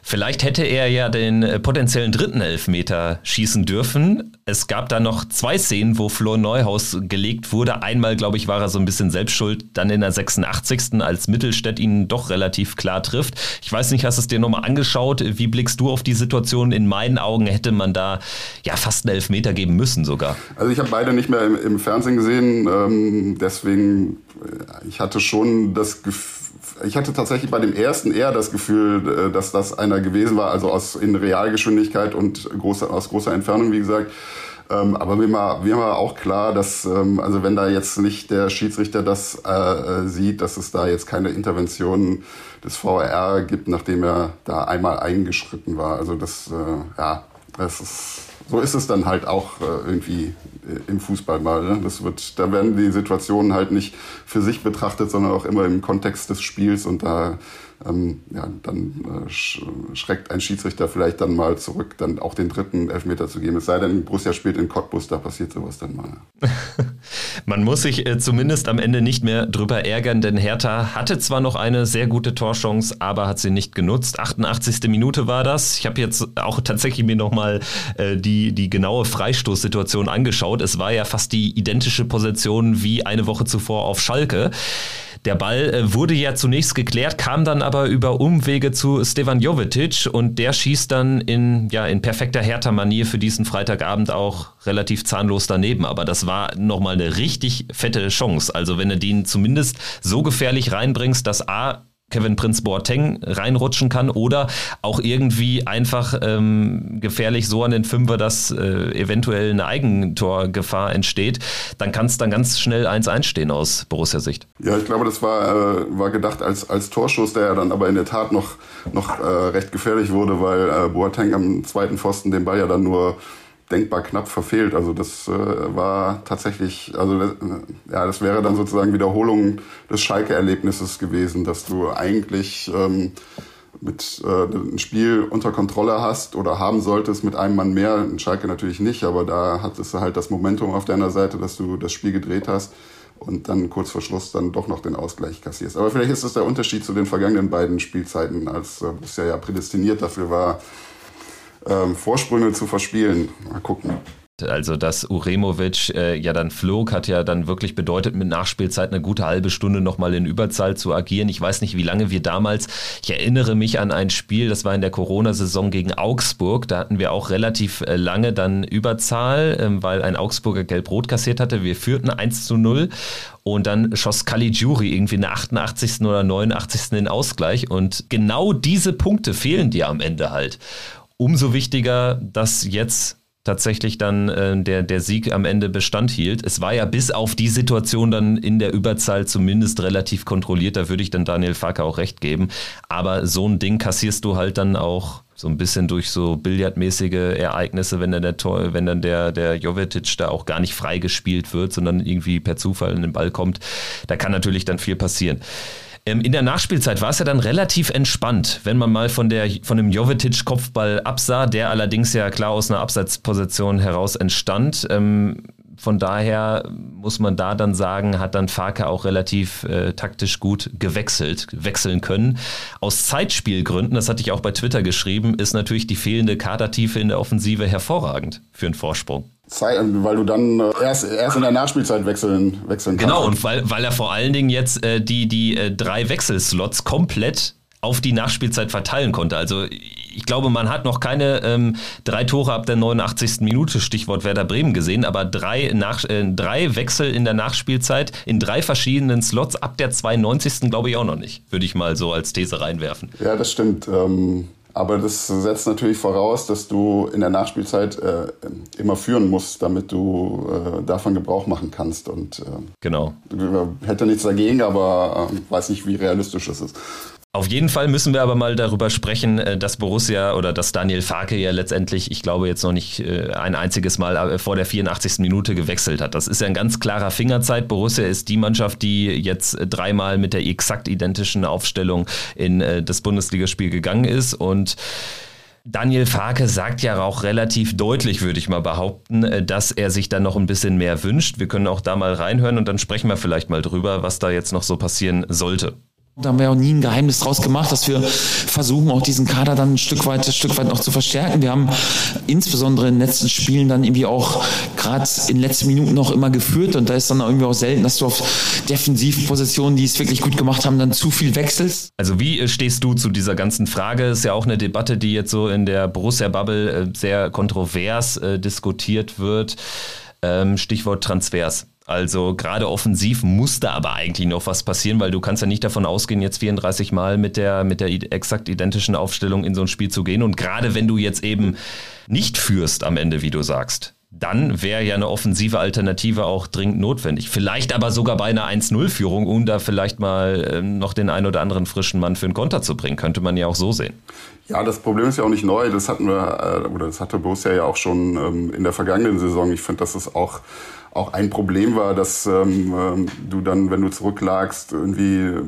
Vielleicht hätte er ja den äh, potenziellen dritten Elfmeter schießen dürfen. Es gab da noch zwei Szenen, wo Flo Neuhaus gelegt wurde. Einmal, glaube ich, war er so ein bisschen selbstschuld. Dann in der 86. als Mittelstädt ihn doch relativ klar trifft. Ich weiß nicht, hast du es dir nochmal angeschaut? Wie blickst du auf die Situation? In meinen Augen hätte man da ja fast einen Elfmeter geben müssen sogar. Also ich habe beide nicht mehr im, im Fernsehen gesehen. Ähm, deswegen, äh, ich hatte schon das Gefühl, ich hatte tatsächlich bei dem ersten eher das Gefühl, äh, dass das einer gewesen war, also aus in Realgeschwindigkeit und große, aus großer Entfernung, wie gesagt. Ähm, aber mir war, mir war auch klar, dass, ähm, also wenn da jetzt nicht der Schiedsrichter das äh, äh sieht, dass es da jetzt keine Intervention des VR gibt, nachdem er da einmal eingeschritten war. Also das, äh, ja, das ist, so ist es dann halt auch äh, irgendwie im Fußball mal. Ne? Das wird, da werden die Situationen halt nicht für sich betrachtet, sondern auch immer im Kontext des Spiels und da ähm, ja, dann äh, schreckt ein Schiedsrichter vielleicht dann mal zurück, dann auch den dritten Elfmeter zu geben. Es sei denn, Borussia spielt in Cottbus, da passiert sowas dann mal. Man muss sich äh, zumindest am Ende nicht mehr drüber ärgern, denn Hertha hatte zwar noch eine sehr gute Torchance, aber hat sie nicht genutzt. 88. Minute war das. Ich habe jetzt auch tatsächlich mir nochmal äh, die, die genaue Freistoßsituation angeschaut. Es war ja fast die identische Position wie eine Woche zuvor auf Schalke. Der Ball äh, wurde ja zunächst geklärt, kam dann aber über Umwege zu Stevan Jovetic und der schießt dann in, ja, in perfekter Hertha-Manier für diesen Freitagabend auch relativ zahnlos daneben. Aber das war nochmal eine richtig fette Chance. Also wenn du den zumindest so gefährlich reinbringst, dass A, Kevin Prince Boateng reinrutschen kann oder auch irgendwie einfach ähm, gefährlich so an den Fünfer, dass äh, eventuell eine Eigentorgefahr entsteht, dann kann es dann ganz schnell 1-1 stehen aus Borussia-Sicht. Ja, ich glaube, das war, äh, war gedacht als, als Torschuss, der ja dann aber in der Tat noch, noch äh, recht gefährlich wurde, weil äh, Boateng am zweiten Pfosten den Ball ja dann nur denkbar knapp verfehlt. Also das äh, war tatsächlich, also das, äh, ja, das wäre dann sozusagen Wiederholung des Schalke-Erlebnisses gewesen, dass du eigentlich ähm, mit äh, ein Spiel unter Kontrolle hast oder haben solltest mit einem Mann mehr. In Schalke natürlich nicht, aber da hattest du halt das Momentum auf deiner Seite, dass du das Spiel gedreht hast und dann kurz vor Schluss dann doch noch den Ausgleich kassierst. Aber vielleicht ist das der Unterschied zu den vergangenen beiden Spielzeiten, als äh, Borussia ja prädestiniert dafür war, ähm, Vorsprünge zu verspielen. Mal gucken. Also, dass Uremovic äh, ja dann flog, hat ja dann wirklich bedeutet, mit Nachspielzeit eine gute halbe Stunde nochmal in Überzahl zu agieren. Ich weiß nicht, wie lange wir damals, ich erinnere mich an ein Spiel, das war in der Corona-Saison gegen Augsburg. Da hatten wir auch relativ äh, lange dann Überzahl, äh, weil ein Augsburger Gelb-Rot kassiert hatte. Wir führten 1 zu 0 und dann schoss Caligiuri irgendwie in der 88. oder 89. den Ausgleich. Und genau diese Punkte fehlen dir am Ende halt umso wichtiger, dass jetzt tatsächlich dann äh, der, der Sieg am Ende Bestand hielt. Es war ja bis auf die Situation dann in der Überzahl zumindest relativ kontrolliert. Da würde ich dann Daniel Farke auch recht geben. Aber so ein Ding kassierst du halt dann auch so ein bisschen durch so billardmäßige Ereignisse, wenn dann der Tor, wenn dann der, der Jovetic da auch gar nicht freigespielt wird, sondern irgendwie per Zufall in den Ball kommt. Da kann natürlich dann viel passieren. Ähm, in der Nachspielzeit war es ja dann relativ entspannt, wenn man mal von, der, von dem Jovetic-Kopfball absah, der allerdings ja klar aus einer Abseitsposition heraus entstand. Ähm, von daher muss man da dann sagen, hat dann Farke auch relativ äh, taktisch gut gewechselt, wechseln können. Aus Zeitspielgründen, das hatte ich auch bei Twitter geschrieben, ist natürlich die fehlende Kadertiefe in der Offensive hervorragend für einen Vorsprung. Zeit, weil du dann äh, erst, erst in der Nachspielzeit wechseln, wechseln kannst. Genau, und weil, weil er vor allen Dingen jetzt äh, die, die äh, drei Wechselslots komplett auf die Nachspielzeit verteilen konnte. Also ich glaube, man hat noch keine ähm, drei Tore ab der 89. Minute, Stichwort Werder Bremen gesehen, aber drei, nach, äh, drei Wechsel in der Nachspielzeit in drei verschiedenen Slots ab der 92. glaube ich auch noch nicht, würde ich mal so als These reinwerfen. Ja, das stimmt. Ähm aber das setzt natürlich voraus, dass du in der Nachspielzeit äh, immer führen musst, damit du äh, davon Gebrauch machen kannst. Und äh, genau. hätte nichts dagegen, aber äh, weiß nicht, wie realistisch das ist. Auf jeden Fall müssen wir aber mal darüber sprechen, äh, dass Borussia oder dass Daniel Farke ja letztendlich, ich glaube jetzt noch nicht äh, ein einziges Mal äh, vor der 84. Minute gewechselt hat. Das ist ja ein ganz klarer Fingerzeit. Borussia ist die Mannschaft, die jetzt dreimal mit der exakt identischen Aufstellung in das Bundesligaspiel gegangen ist und Daniel Farke sagt ja auch relativ deutlich, würde ich mal behaupten, dass er sich dann noch ein bisschen mehr wünscht. Wir können auch da mal reinhören und dann sprechen wir vielleicht mal drüber, was da jetzt noch so passieren sollte. Da haben wir auch nie ein Geheimnis draus gemacht, dass wir versuchen, auch diesen Kader dann ein Stück weit, ein Stück weit noch zu verstärken. Wir haben insbesondere in den letzten Spielen dann irgendwie auch gerade in den letzten Minuten noch immer geführt und da ist dann irgendwie auch selten, dass du auf Defensivpositionen, die es wirklich gut gemacht haben, dann zu viel wechselst. Also wie stehst du zu dieser ganzen Frage? Ist ja auch eine Debatte, die jetzt so in der Borussia-Bubble äh, sehr kontrovers äh, diskutiert wird. Ähm, Stichwort Transfers. Also gerade offensiv muss da aber eigentlich noch was passieren, weil du kannst ja nicht davon ausgehen, jetzt 34 Mal mit der, mit der exakt identischen Aufstellung in so ein Spiel zu gehen. Und gerade wenn du jetzt eben nicht führst am Ende, wie du sagst, dann wäre ja eine offensive Alternative auch dringend notwendig. Vielleicht aber sogar bei einer 1-0-Führung, um da vielleicht mal äh, noch den einen oder anderen frischen Mann für einen Konter zu bringen. Könnte man ja auch so sehen. Ja, das Problem ist ja auch nicht neu. Das hatten wir, äh, oder das hatte Borussia ja auch schon ähm, in der vergangenen Saison. Ich finde, dass es auch auch ein Problem war, dass ähm, ähm, du dann, wenn du zurücklagst, irgendwie äh,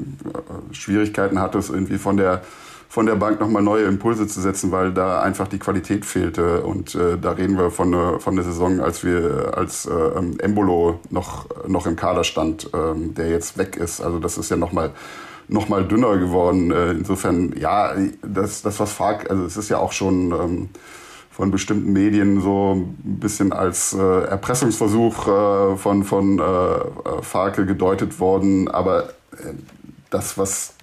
Schwierigkeiten hattest, irgendwie von der von der Bank nochmal neue Impulse zu setzen, weil da einfach die Qualität fehlte. Und äh, da reden wir von, äh, von der Saison, als wir als äh, ähm, Embolo noch, noch im Kader stand, äh, der jetzt weg ist. Also das ist ja nochmal noch mal dünner geworden. Äh, insofern, ja, das, das was Fark, also es ist ja auch schon ähm, von bestimmten Medien so ein bisschen als äh, Erpressungsversuch äh, von, von äh, äh Farke gedeutet worden. Aber äh, das, was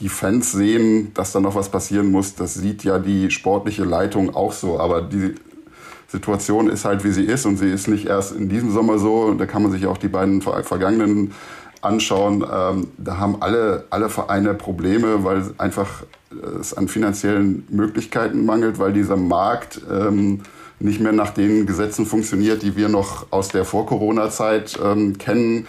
die Fans sehen, dass da noch was passieren muss, das sieht ja die sportliche Leitung auch so. Aber die Situation ist halt, wie sie ist. Und sie ist nicht erst in diesem Sommer so. Da kann man sich auch die beiden vergangenen anschauen. Ähm, da haben alle, alle Vereine Probleme, weil einfach es an finanziellen Möglichkeiten mangelt, weil dieser Markt ähm, nicht mehr nach den Gesetzen funktioniert, die wir noch aus der Vor-Corona-Zeit ähm, kennen.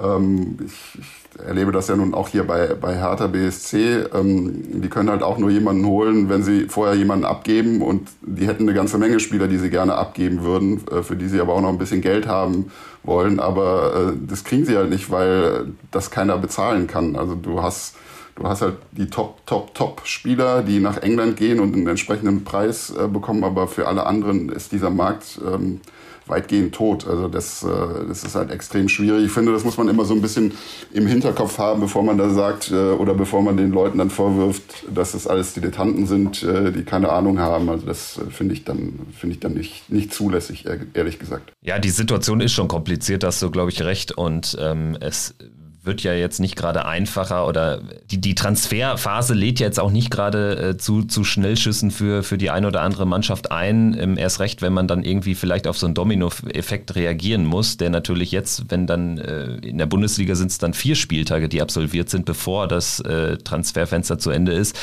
Ähm, ich, ich erlebe das ja nun auch hier bei, bei Hertha BSC. Ähm, die können halt auch nur jemanden holen, wenn sie vorher jemanden abgeben und die hätten eine ganze Menge Spieler, die sie gerne abgeben würden, äh, für die sie aber auch noch ein bisschen Geld haben wollen. Aber äh, das kriegen sie halt nicht, weil das keiner bezahlen kann. Also du hast du hast halt die Top, Top, Top-Spieler, die nach England gehen und einen entsprechenden Preis äh, bekommen, aber für alle anderen ist dieser Markt ähm, weitgehend tot. Also das, äh, das ist halt extrem schwierig. Ich finde, das muss man immer so ein bisschen im Hinterkopf haben, bevor man da sagt äh, oder bevor man den Leuten dann vorwirft, dass das alles Dilettanten sind, äh, die keine Ahnung haben. Also das äh, finde ich dann, finde ich dann nicht, nicht zulässig, ehrlich gesagt. Ja, die Situation ist schon kompliziert, hast du, glaube ich, recht. Und ähm, es wird ja jetzt nicht gerade einfacher oder die, die Transferphase lädt ja jetzt auch nicht gerade äh, zu, zu Schnellschüssen für, für die eine oder andere Mannschaft ein. Ähm, erst recht, wenn man dann irgendwie vielleicht auf so einen Domino-Effekt reagieren muss, der natürlich jetzt, wenn dann äh, in der Bundesliga sind es dann vier Spieltage, die absolviert sind, bevor das äh, Transferfenster zu Ende ist.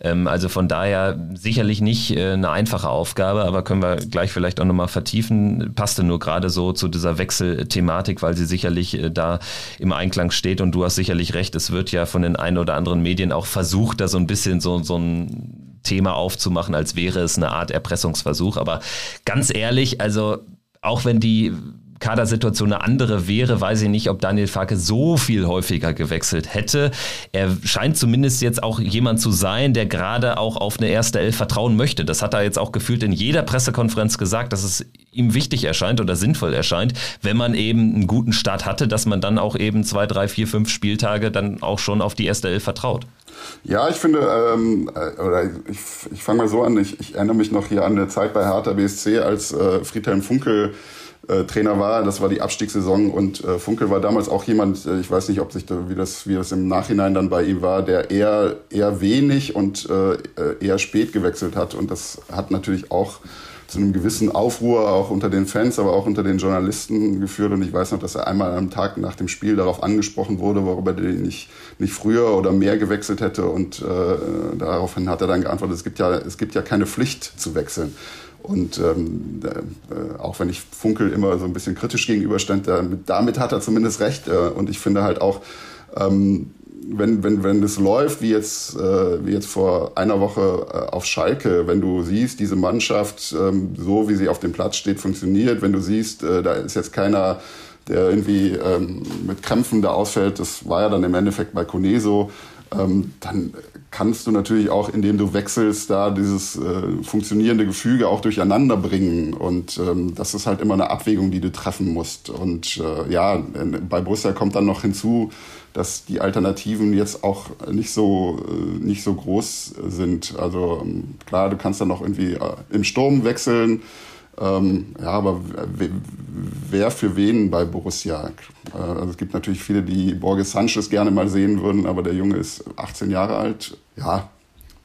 Ähm, also von daher sicherlich nicht äh, eine einfache Aufgabe, aber können wir gleich vielleicht auch nochmal vertiefen. Passte nur gerade so zu dieser Wechselthematik, weil sie sicherlich äh, da im Einklang steht und du hast sicherlich recht, es wird ja von den ein oder anderen Medien auch versucht, da so ein bisschen so, so ein Thema aufzumachen, als wäre es eine Art Erpressungsversuch. Aber ganz ehrlich, also auch wenn die Kadersituation eine andere wäre, weiß ich nicht, ob Daniel Farke so viel häufiger gewechselt hätte. Er scheint zumindest jetzt auch jemand zu sein, der gerade auch auf eine erste Elf vertrauen möchte. Das hat er jetzt auch gefühlt in jeder Pressekonferenz gesagt, dass es ihm wichtig erscheint oder sinnvoll erscheint, wenn man eben einen guten Start hatte, dass man dann auch eben zwei, drei, vier, fünf Spieltage dann auch schon auf die erste Elf vertraut. Ja, ich finde, ähm, äh, oder ich, ich fange mal so an, ich, ich, erinnere mich noch hier an eine Zeit bei Hertha BSC, als äh, Friedhelm Funkel äh, Trainer war. Das war die Abstiegssaison und äh, Funkel war damals auch jemand, äh, ich weiß nicht, ob sich da, wie das wie das im Nachhinein dann bei ihm war, der eher eher wenig und äh, eher spät gewechselt hat und das hat natürlich auch zu einem gewissen Aufruhr auch unter den Fans, aber auch unter den Journalisten geführt. Und ich weiß noch, dass er einmal am Tag nach dem Spiel darauf angesprochen wurde, warum er den nicht, nicht früher oder mehr gewechselt hätte. Und äh, daraufhin hat er dann geantwortet, es gibt ja, es gibt ja keine Pflicht zu wechseln. Und ähm, äh, auch wenn ich Funkel immer so ein bisschen kritisch gegenüberstand, damit, damit hat er zumindest recht. Äh, und ich finde halt auch, ähm, wenn, wenn, wenn das läuft, wie jetzt, äh, wie jetzt vor einer Woche äh, auf Schalke, wenn du siehst, diese Mannschaft, ähm, so wie sie auf dem Platz steht, funktioniert, wenn du siehst, äh, da ist jetzt keiner, der irgendwie ähm, mit Krämpfen da ausfällt, das war ja dann im Endeffekt bei Kone ähm, dann kannst du natürlich auch, indem du wechselst, da dieses äh, funktionierende Gefüge auch durcheinander bringen. Und ähm, das ist halt immer eine Abwägung, die du treffen musst. Und äh, ja, bei Borussia kommt dann noch hinzu, dass die Alternativen jetzt auch nicht so, äh, nicht so groß sind. Also ähm, klar, du kannst dann noch irgendwie äh, im Sturm wechseln. Ähm, ja, aber wer für wen bei Borussia? Äh, also es gibt natürlich viele, die Borges Sanchez gerne mal sehen würden, aber der Junge ist 18 Jahre alt. Ja,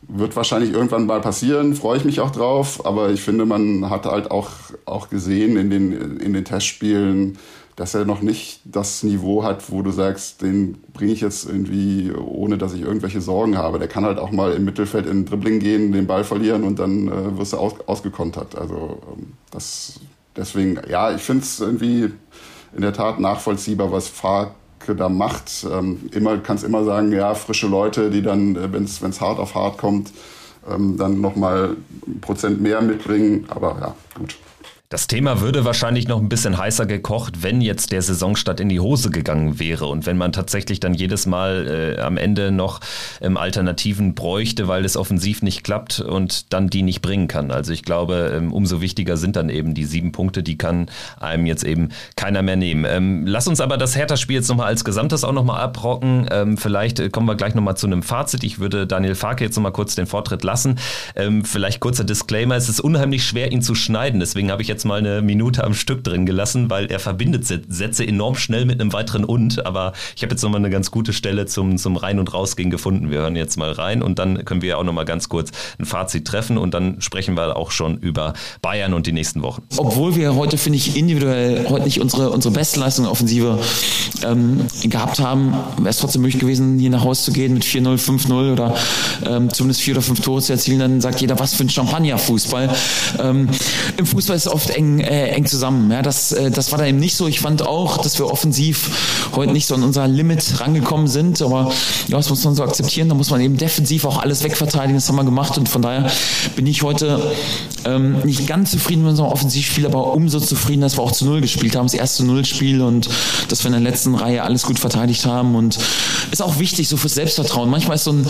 wird wahrscheinlich irgendwann mal passieren, freue ich mich auch drauf, aber ich finde, man hat halt auch, auch gesehen in den, in den Testspielen, dass er noch nicht das Niveau hat, wo du sagst, den bringe ich jetzt irgendwie, ohne dass ich irgendwelche Sorgen habe. Der kann halt auch mal im Mittelfeld in Dribbling gehen, den Ball verlieren und dann äh, wirst du aus, ausgekontert. Also ähm, das deswegen, ja, ich finde es irgendwie in der Tat nachvollziehbar, was Farke da macht. Ähm, immer kannst immer sagen, ja, frische Leute, die dann, äh, wenn es hart auf hart kommt, ähm, dann nochmal ein Prozent mehr mitbringen. Aber ja, gut. Das Thema würde wahrscheinlich noch ein bisschen heißer gekocht, wenn jetzt der Saisonstart in die Hose gegangen wäre und wenn man tatsächlich dann jedes Mal äh, am Ende noch ähm, Alternativen bräuchte, weil es offensiv nicht klappt und dann die nicht bringen kann. Also ich glaube, ähm, umso wichtiger sind dann eben die sieben Punkte, die kann einem jetzt eben keiner mehr nehmen. Ähm, lass uns aber das Hertha-Spiel jetzt nochmal als Gesamtes auch nochmal abrocken. Ähm, vielleicht äh, kommen wir gleich nochmal zu einem Fazit. Ich würde Daniel Farke jetzt nochmal kurz den Vortritt lassen. Ähm, vielleicht kurzer Disclaimer, es ist unheimlich schwer, ihn zu schneiden. Deswegen habe ich jetzt jetzt mal eine Minute am Stück drin gelassen, weil er verbindet Sätze enorm schnell mit einem weiteren und. Aber ich habe jetzt nochmal eine ganz gute Stelle zum, zum Rein- und Rausgehen gefunden. Wir hören jetzt mal rein und dann können wir auch nochmal ganz kurz ein Fazit treffen und dann sprechen wir auch schon über Bayern und die nächsten Wochen. Obwohl wir heute, finde ich, individuell heute nicht unsere, unsere Bestleistung Offensive ähm, gehabt haben, wäre es trotzdem möglich gewesen, hier nach Hause zu gehen mit 4-0, 5-0 oder ähm, zumindest vier oder fünf Tore zu erzielen. Dann sagt jeder, was für ein Champagner-Fußball. Ähm, Im Fußball ist oft eng, äh, eng zusammen. Ja, das, äh, das war da eben nicht so. Ich fand auch, dass wir offensiv heute nicht so an unser Limit rangekommen sind. Aber ja, das muss man so akzeptieren. Da muss man eben defensiv auch alles wegverteidigen. Das haben wir gemacht. Und von daher bin ich heute ähm, nicht ganz zufrieden mit unserem Offensivspiel, aber umso zufrieden, dass wir auch zu Null gespielt haben. Das erste Nullspiel und dass wir in der letzten Reihe alles gut verteidigt haben. Und ist auch wichtig, so fürs Selbstvertrauen. Manchmal ist so ein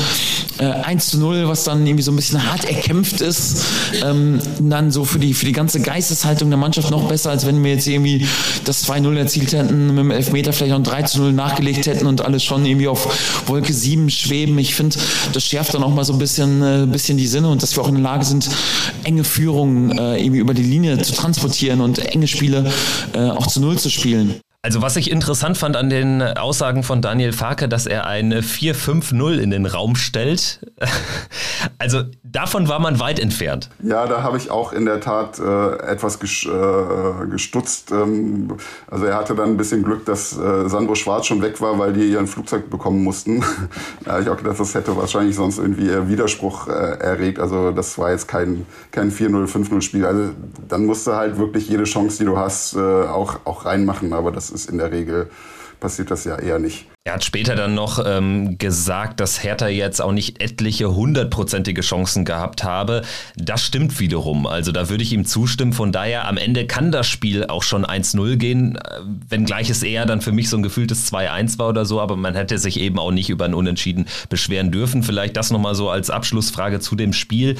äh, 1 zu 0, was dann irgendwie so ein bisschen hart erkämpft ist, ähm, dann so für die, für die ganze Geisteshaltung der Mannschaft noch besser, als wenn wir jetzt irgendwie das 2-0 erzielt hätten, mit dem Elfmeter vielleicht noch ein 3-0 nachgelegt hätten und alles schon irgendwie auf Wolke 7 schweben. Ich finde, das schärft dann auch mal so ein bisschen, äh, bisschen die Sinne und dass wir auch in der Lage sind, enge Führungen äh, irgendwie über die Linie zu transportieren und enge Spiele äh, auch zu Null zu spielen. Also was ich interessant fand an den Aussagen von Daniel Farke, dass er eine 4-5-0 in den Raum stellt. Also davon war man weit entfernt. Ja, da habe ich auch in der Tat äh, etwas ges äh, gestutzt. Ähm, also er hatte dann ein bisschen Glück, dass äh, Sandro Schwarz schon weg war, weil die ihren Flugzeug bekommen mussten. da habe ich auch gedacht, das hätte wahrscheinlich sonst irgendwie Widerspruch äh, erregt. Also das war jetzt kein, kein 4-0, 5-0 Spiel. Also dann musst du halt wirklich jede Chance, die du hast, äh, auch, auch reinmachen. Aber das ist in der Regel passiert das ja eher nicht. Er hat später dann noch ähm, gesagt, dass Hertha jetzt auch nicht etliche hundertprozentige Chancen gehabt habe. Das stimmt wiederum. Also da würde ich ihm zustimmen. Von daher, am Ende kann das Spiel auch schon 1-0 gehen, äh, wenngleich es eher dann für mich so ein gefühltes 2-1 war oder so, aber man hätte sich eben auch nicht über ein Unentschieden beschweren dürfen. Vielleicht das nochmal so als Abschlussfrage zu dem Spiel.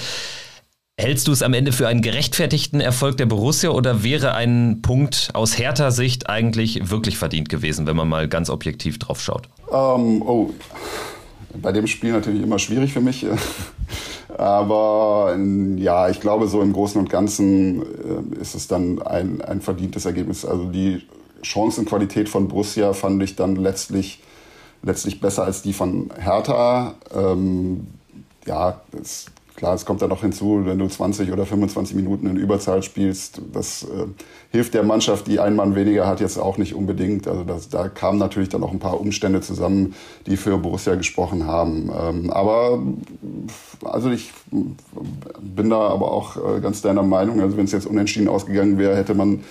Hältst du es am Ende für einen gerechtfertigten Erfolg der Borussia oder wäre ein Punkt aus härter Sicht eigentlich wirklich verdient gewesen, wenn man mal ganz objektiv drauf schaut? Um, ähm, oh, bei dem Spiel natürlich immer schwierig für mich. Aber ja, ich glaube, so im Großen und Ganzen äh, ist es dann ein, ein verdientes Ergebnis. Also die Chancenqualität von Borussia fand ich dann letztlich, letztlich besser als die von Hertha. Ähm, ja, es Klar, es kommt dann noch hinzu, wenn du 20 oder 25 Minuten in Überzahl spielst, das äh, hilft der Mannschaft, die einen Mann weniger hat, jetzt auch nicht unbedingt. Also das, da kamen natürlich dann noch ein paar Umstände zusammen, die für Borussia gesprochen haben. Ähm, aber also ich bin da aber auch äh, ganz deiner Meinung. Also wenn es jetzt unentschieden ausgegangen wäre, hätte man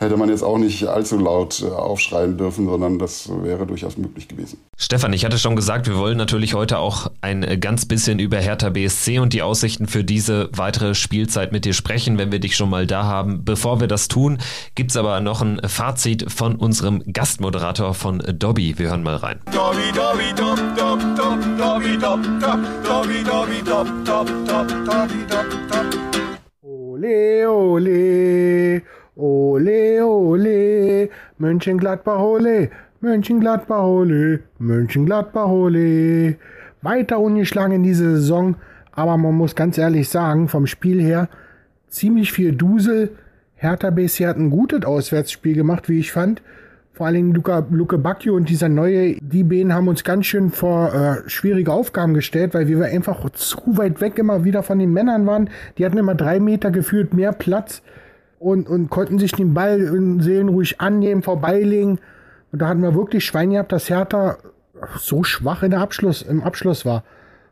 hätte man jetzt auch nicht allzu laut äh, aufschreien dürfen, sondern das wäre durchaus möglich gewesen. Stefan, ich hatte schon gesagt, wir wollen natürlich heute auch ein äh, ganz bisschen über Hertha BSC und die Aussichten für diese weitere Spielzeit mit dir sprechen, wenn wir dich schon mal da haben. Bevor wir das tun, gibt es aber noch ein Fazit von unserem Gastmoderator von Dobby. Wir hören mal rein. Dobby, Dobby, Dob, Dob, Dob, Dobby, Dob, Dob, Dobby, Dobby, Dob, Dob, Dob, Dobby, Dob, Dob. Ole, ole. Ole, ole, Mönchengladbach, ole, Mönchengladbach, ole, Mönchengladbach, ole. Weiter ungeschlagen in dieser Saison, aber man muss ganz ehrlich sagen, vom Spiel her ziemlich viel Dusel. Hertha BSC hat ein gutes Auswärtsspiel gemacht, wie ich fand. Vor allen Dingen Luca, Luke Bacchio und dieser neue, die haben uns ganz schön vor äh, schwierige Aufgaben gestellt, weil wir einfach zu weit weg immer wieder von den Männern waren. Die hatten immer drei Meter gefühlt mehr Platz und, und konnten sich den Ball in Seelen ruhig annehmen, vorbeilegen. Und da hatten wir wirklich Schwein gehabt, dass Hertha so schwach in der Abschluss, im Abschluss war.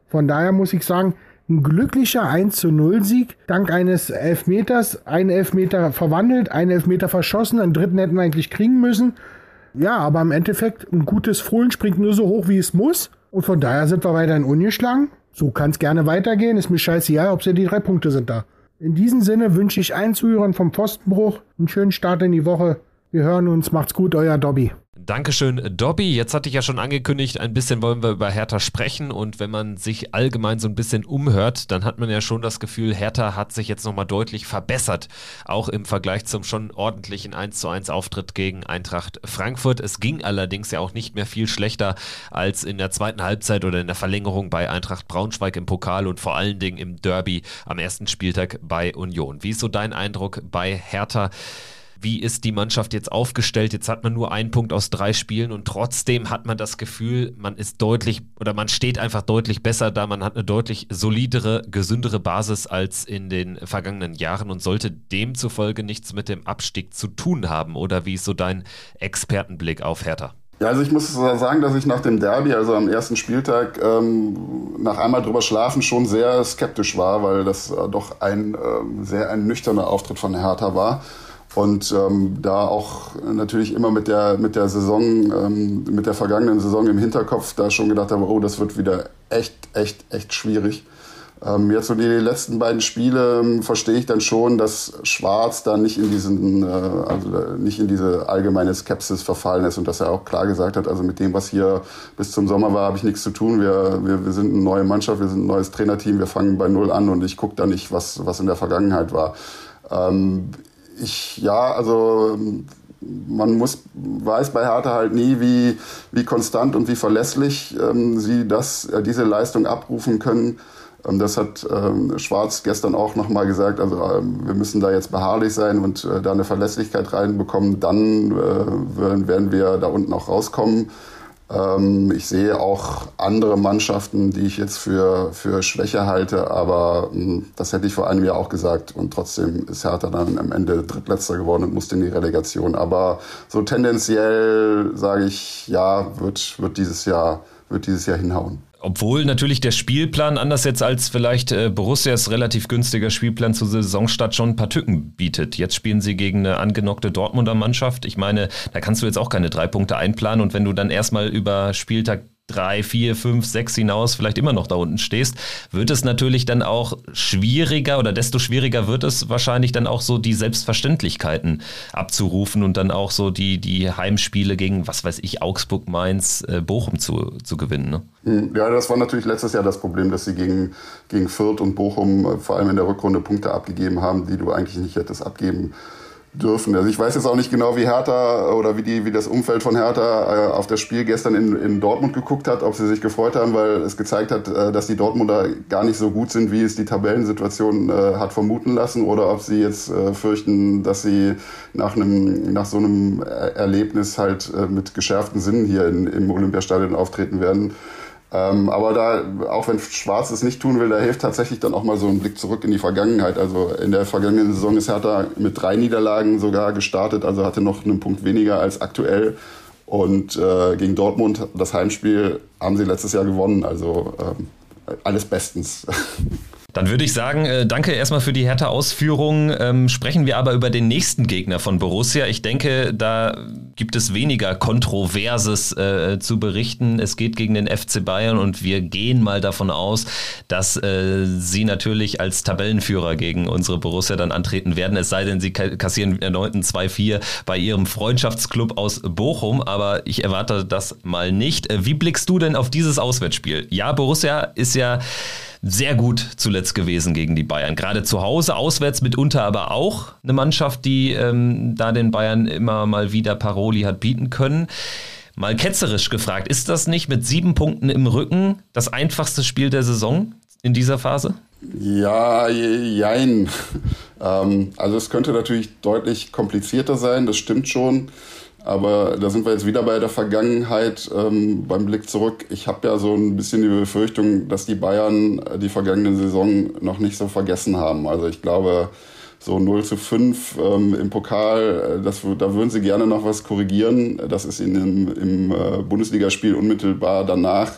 Von daher muss ich sagen, ein glücklicher 1 zu 0 Sieg, dank eines Elfmeters, ein Elfmeter verwandelt, ein Elfmeter verschossen, einen dritten hätten wir eigentlich kriegen müssen. Ja, aber im Endeffekt ein gutes Fohlen springt nur so hoch, wie es muss. Und von daher sind wir weiterhin ungeschlagen. So kann es gerne weitergehen. Ist mir scheißegal, ob es ja die drei Punkte sind da. In diesem Sinne wünsche ich allen Zuhörern vom Pfostenbruch einen schönen Start in die Woche. Wir hören uns. Macht's gut, euer Dobby. Dankeschön, Dobby. Jetzt hatte ich ja schon angekündigt, ein bisschen wollen wir über Hertha sprechen. Und wenn man sich allgemein so ein bisschen umhört, dann hat man ja schon das Gefühl, Hertha hat sich jetzt nochmal deutlich verbessert. Auch im Vergleich zum schon ordentlichen 1 zu 1 Auftritt gegen Eintracht Frankfurt. Es ging allerdings ja auch nicht mehr viel schlechter als in der zweiten Halbzeit oder in der Verlängerung bei Eintracht Braunschweig im Pokal und vor allen Dingen im Derby am ersten Spieltag bei Union. Wie ist so dein Eindruck bei Hertha? Wie ist die Mannschaft jetzt aufgestellt? Jetzt hat man nur einen Punkt aus drei Spielen und trotzdem hat man das Gefühl, man ist deutlich oder man steht einfach deutlich besser da. Man hat eine deutlich solidere, gesündere Basis als in den vergangenen Jahren und sollte demzufolge nichts mit dem Abstieg zu tun haben. Oder wie ist so dein Expertenblick auf Hertha? Ja, also ich muss sagen, dass ich nach dem Derby, also am ersten Spieltag, ähm, nach einmal drüber schlafen schon sehr skeptisch war, weil das doch ein äh, sehr ein nüchterner Auftritt von Hertha war. Und ähm, da auch natürlich immer mit der, mit der Saison, ähm, mit der vergangenen Saison im Hinterkopf da schon gedacht habe, oh, das wird wieder echt, echt, echt schwierig. Ähm, jetzt so die letzten beiden Spiele ähm, verstehe ich dann schon, dass Schwarz da nicht in diesen, äh, also nicht in diese allgemeine Skepsis verfallen ist und dass er auch klar gesagt hat, also mit dem, was hier bis zum Sommer war, habe ich nichts zu tun. Wir, wir, wir sind eine neue Mannschaft, wir sind ein neues Trainerteam, wir fangen bei Null an und ich gucke da nicht, was, was in der Vergangenheit war. Ähm, ich, ja, also man muss, weiß bei Hertha halt nie, wie, wie konstant und wie verlässlich ähm, sie das, äh, diese Leistung abrufen können. Ähm, das hat ähm, Schwarz gestern auch nochmal gesagt. Also ähm, wir müssen da jetzt beharrlich sein und äh, da eine Verlässlichkeit reinbekommen. Dann äh, werden wir da unten auch rauskommen. Ähm, ich sehe auch andere Mannschaften, die ich jetzt für, für schwächer halte, aber hm, das hätte ich vor einem Jahr auch gesagt. Und trotzdem ist Hertha dann am Ende Drittletzter geworden und musste in die Relegation. Aber so tendenziell sage ich, ja, wird, wird, dieses Jahr, wird dieses Jahr hinhauen. Obwohl natürlich der Spielplan, anders jetzt als vielleicht äh, Borussias relativ günstiger Spielplan zur Saisonstart, schon ein paar Tücken bietet. Jetzt spielen sie gegen eine angenockte Dortmunder Mannschaft. Ich meine, da kannst du jetzt auch keine drei Punkte einplanen und wenn du dann erstmal über Spieltag drei, vier, fünf, sechs hinaus vielleicht immer noch da unten stehst, wird es natürlich dann auch schwieriger oder desto schwieriger wird es wahrscheinlich dann auch so die Selbstverständlichkeiten abzurufen und dann auch so die, die Heimspiele gegen, was weiß ich, Augsburg, Mainz, äh, Bochum zu, zu gewinnen. Ne? Hm, ja, das war natürlich letztes Jahr das Problem, dass sie gegen, gegen Fürth und Bochum äh, vor allem in der Rückrunde Punkte abgegeben haben, die du eigentlich nicht hättest abgeben dürfen. Also ich weiß jetzt auch nicht genau, wie Hertha oder wie, die, wie das Umfeld von Hertha äh, auf das Spiel gestern in, in Dortmund geguckt hat, ob sie sich gefreut haben, weil es gezeigt hat, äh, dass die Dortmunder gar nicht so gut sind, wie es die Tabellensituation äh, hat vermuten lassen, oder ob sie jetzt äh, fürchten, dass sie nach einem nach so einem Erlebnis halt äh, mit geschärften Sinnen hier in, im Olympiastadion auftreten werden. Ähm, aber da, auch wenn Schwarz es nicht tun will, da hilft tatsächlich dann auch mal so ein Blick zurück in die Vergangenheit. Also in der vergangenen Saison ist Hertha mit drei Niederlagen sogar gestartet, also hatte noch einen Punkt weniger als aktuell. Und äh, gegen Dortmund, das Heimspiel, haben sie letztes Jahr gewonnen. Also ähm, alles bestens. Dann würde ich sagen, äh, danke erstmal für die härte Ausführung. Ähm, sprechen wir aber über den nächsten Gegner von Borussia. Ich denke, da gibt es weniger Kontroverses äh, zu berichten. Es geht gegen den FC Bayern und wir gehen mal davon aus, dass äh, sie natürlich als Tabellenführer gegen unsere Borussia dann antreten werden. Es sei denn, sie kassieren erneut ein 2-4 bei ihrem Freundschaftsclub aus Bochum. Aber ich erwarte das mal nicht. Wie blickst du denn auf dieses Auswärtsspiel? Ja, Borussia ist ja sehr gut zuletzt gewesen gegen die Bayern. Gerade zu Hause, auswärts mitunter aber auch eine Mannschaft, die ähm, da den Bayern immer mal wieder Paroli hat bieten können. Mal ketzerisch gefragt, ist das nicht mit sieben Punkten im Rücken das einfachste Spiel der Saison in dieser Phase? Ja, jein. ähm, also es könnte natürlich deutlich komplizierter sein, das stimmt schon. Aber da sind wir jetzt wieder bei der Vergangenheit ähm, beim Blick zurück. Ich habe ja so ein bisschen die Befürchtung, dass die Bayern die vergangene Saison noch nicht so vergessen haben. Also ich glaube, so 0 zu 5 ähm, im Pokal, äh, das, da würden sie gerne noch was korrigieren. Das ist ihnen im, im äh, Bundesligaspiel unmittelbar danach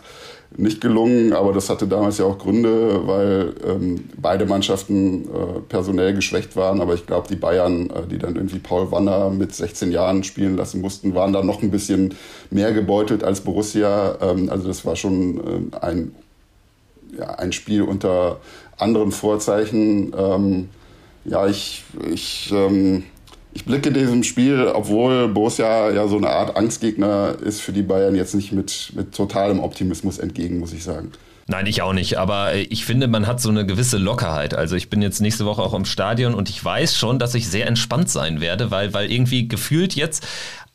nicht gelungen, aber das hatte damals ja auch Gründe, weil ähm, beide Mannschaften äh, personell geschwächt waren. Aber ich glaube, die Bayern, äh, die dann irgendwie Paul Wanner mit 16 Jahren spielen lassen mussten, waren da noch ein bisschen mehr gebeutelt als Borussia. Ähm, also das war schon äh, ein, ja, ein Spiel unter anderen Vorzeichen. Ähm, ja, ich, ich ähm, ich blicke diesem Spiel, obwohl Borussia ja so eine Art Angstgegner ist für die Bayern, jetzt nicht mit, mit totalem Optimismus entgegen, muss ich sagen. Nein, ich auch nicht. Aber äh, ich finde, man hat so eine gewisse Lockerheit. Also ich bin jetzt nächste Woche auch im Stadion und ich weiß schon, dass ich sehr entspannt sein werde, weil, weil irgendwie gefühlt jetzt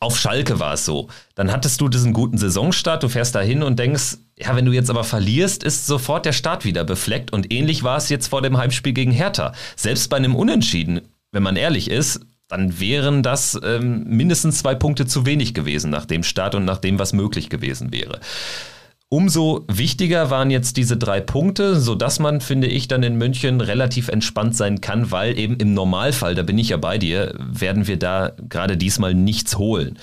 auf Schalke war es so. Dann hattest du diesen guten Saisonstart, du fährst da hin und denkst, ja, wenn du jetzt aber verlierst, ist sofort der Start wieder befleckt. Und ähnlich war es jetzt vor dem Heimspiel gegen Hertha. Selbst bei einem Unentschieden, wenn man ehrlich ist, dann wären das ähm, mindestens zwei Punkte zu wenig gewesen nach dem Start und nach dem, was möglich gewesen wäre. Umso wichtiger waren jetzt diese drei Punkte, sodass man, finde ich, dann in München relativ entspannt sein kann, weil eben im Normalfall, da bin ich ja bei dir, werden wir da gerade diesmal nichts holen.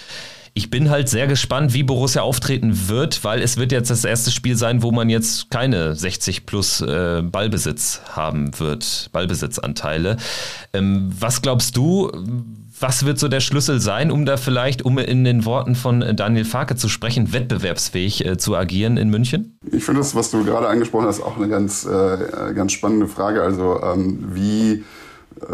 Ich bin halt sehr gespannt, wie Borussia auftreten wird, weil es wird jetzt das erste Spiel sein, wo man jetzt keine 60 plus äh, Ballbesitz haben wird, Ballbesitzanteile. Ähm, was glaubst du? Was wird so der Schlüssel sein, um da vielleicht, um in den Worten von Daniel Farke zu sprechen, wettbewerbsfähig äh, zu agieren in München? Ich finde das, was du gerade angesprochen hast, auch eine ganz, äh, ganz spannende Frage. Also ähm, wie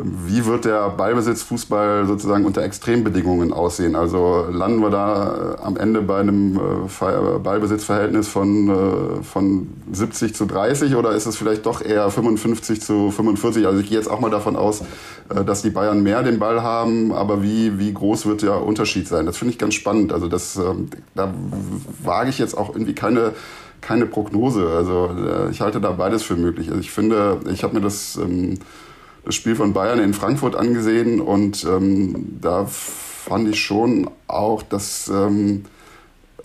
wie wird der Ballbesitzfußball sozusagen unter Extrembedingungen aussehen? Also landen wir da äh, am Ende bei einem äh, Ballbesitzverhältnis von, äh, von 70 zu 30 oder ist es vielleicht doch eher 55 zu 45? Also ich gehe jetzt auch mal davon aus, dass die Bayern mehr den Ball haben, aber wie, wie groß wird der Unterschied sein? Das finde ich ganz spannend. Also das, ähm, da wage ich jetzt auch irgendwie keine keine Prognose. Also ich halte da beides für möglich. Also ich finde, ich habe mir das ähm, das Spiel von Bayern in Frankfurt angesehen und ähm, da fand ich schon auch, dass ähm,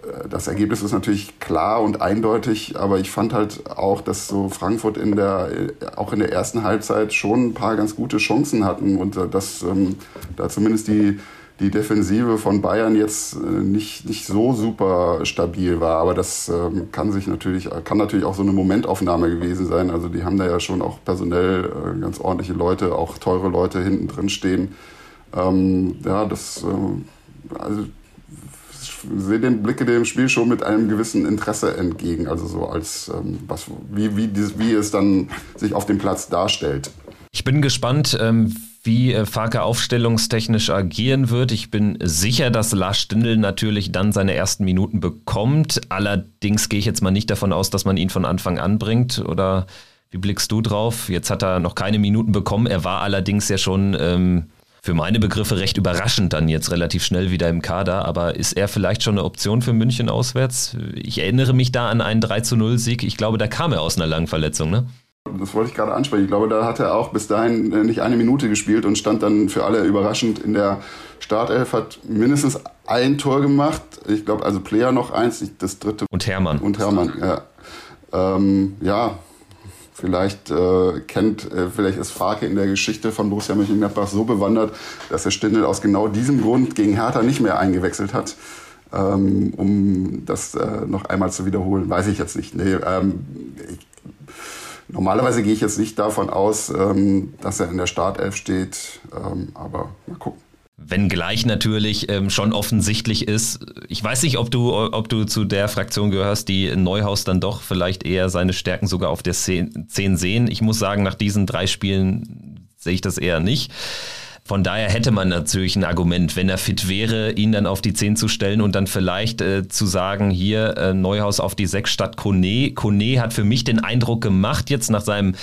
äh, das Ergebnis ist natürlich klar und eindeutig, aber ich fand halt auch, dass so Frankfurt in der, äh, auch in der ersten Halbzeit schon ein paar ganz gute Chancen hatten und äh, dass ähm, da zumindest die die Defensive von Bayern jetzt äh, nicht, nicht so super stabil war. Aber das ähm, kann sich natürlich, kann natürlich auch so eine Momentaufnahme gewesen sein. Also die haben da ja schon auch personell äh, ganz ordentliche Leute, auch teure Leute hinten drin stehen. Ähm, ja, das, äh, also sehe den Blicke dem Spiel schon mit einem gewissen Interesse entgegen. Also so als ähm, was, wie, wie, wie es dann sich auf dem Platz darstellt. Ich bin gespannt, ähm, wie äh, Farke aufstellungstechnisch agieren wird. Ich bin sicher, dass Lars Stindl natürlich dann seine ersten Minuten bekommt. Allerdings gehe ich jetzt mal nicht davon aus, dass man ihn von Anfang an bringt. Oder wie blickst du drauf? Jetzt hat er noch keine Minuten bekommen. Er war allerdings ja schon ähm, für meine Begriffe recht überraschend dann jetzt relativ schnell wieder im Kader. Aber ist er vielleicht schon eine Option für München auswärts? Ich erinnere mich da an einen 3 zu 0 Sieg. Ich glaube, da kam er aus einer langen Verletzung, ne? Das wollte ich gerade ansprechen. Ich glaube, da hat er auch bis dahin äh, nicht eine Minute gespielt und stand dann für alle überraschend in der Startelf, hat mindestens ein Tor gemacht. Ich glaube, also Player noch eins, das dritte. Und Hermann. Und Hermann, ja. Ähm, ja, vielleicht äh, kennt, äh, vielleicht ist Farke in der Geschichte von Borussia Mönchengladbach so bewandert, dass er Stindl aus genau diesem Grund gegen Hertha nicht mehr eingewechselt hat. Ähm, um das äh, noch einmal zu wiederholen, weiß ich jetzt nicht. Nee, ähm, ich, normalerweise gehe ich jetzt nicht davon aus, ähm, dass er in der Startelf steht, ähm, aber mal gucken. Wenngleich natürlich ähm, schon offensichtlich ist, ich weiß nicht, ob du, ob du zu der Fraktion gehörst, die Neuhaus dann doch vielleicht eher seine Stärken sogar auf der 10 sehen. Ich muss sagen, nach diesen drei Spielen sehe ich das eher nicht. Von daher hätte man natürlich ein Argument, wenn er fit wäre, ihn dann auf die 10 zu stellen und dann vielleicht äh, zu sagen, hier äh, Neuhaus auf die 6 statt Kone. Kone hat für mich den Eindruck gemacht, jetzt nach seinem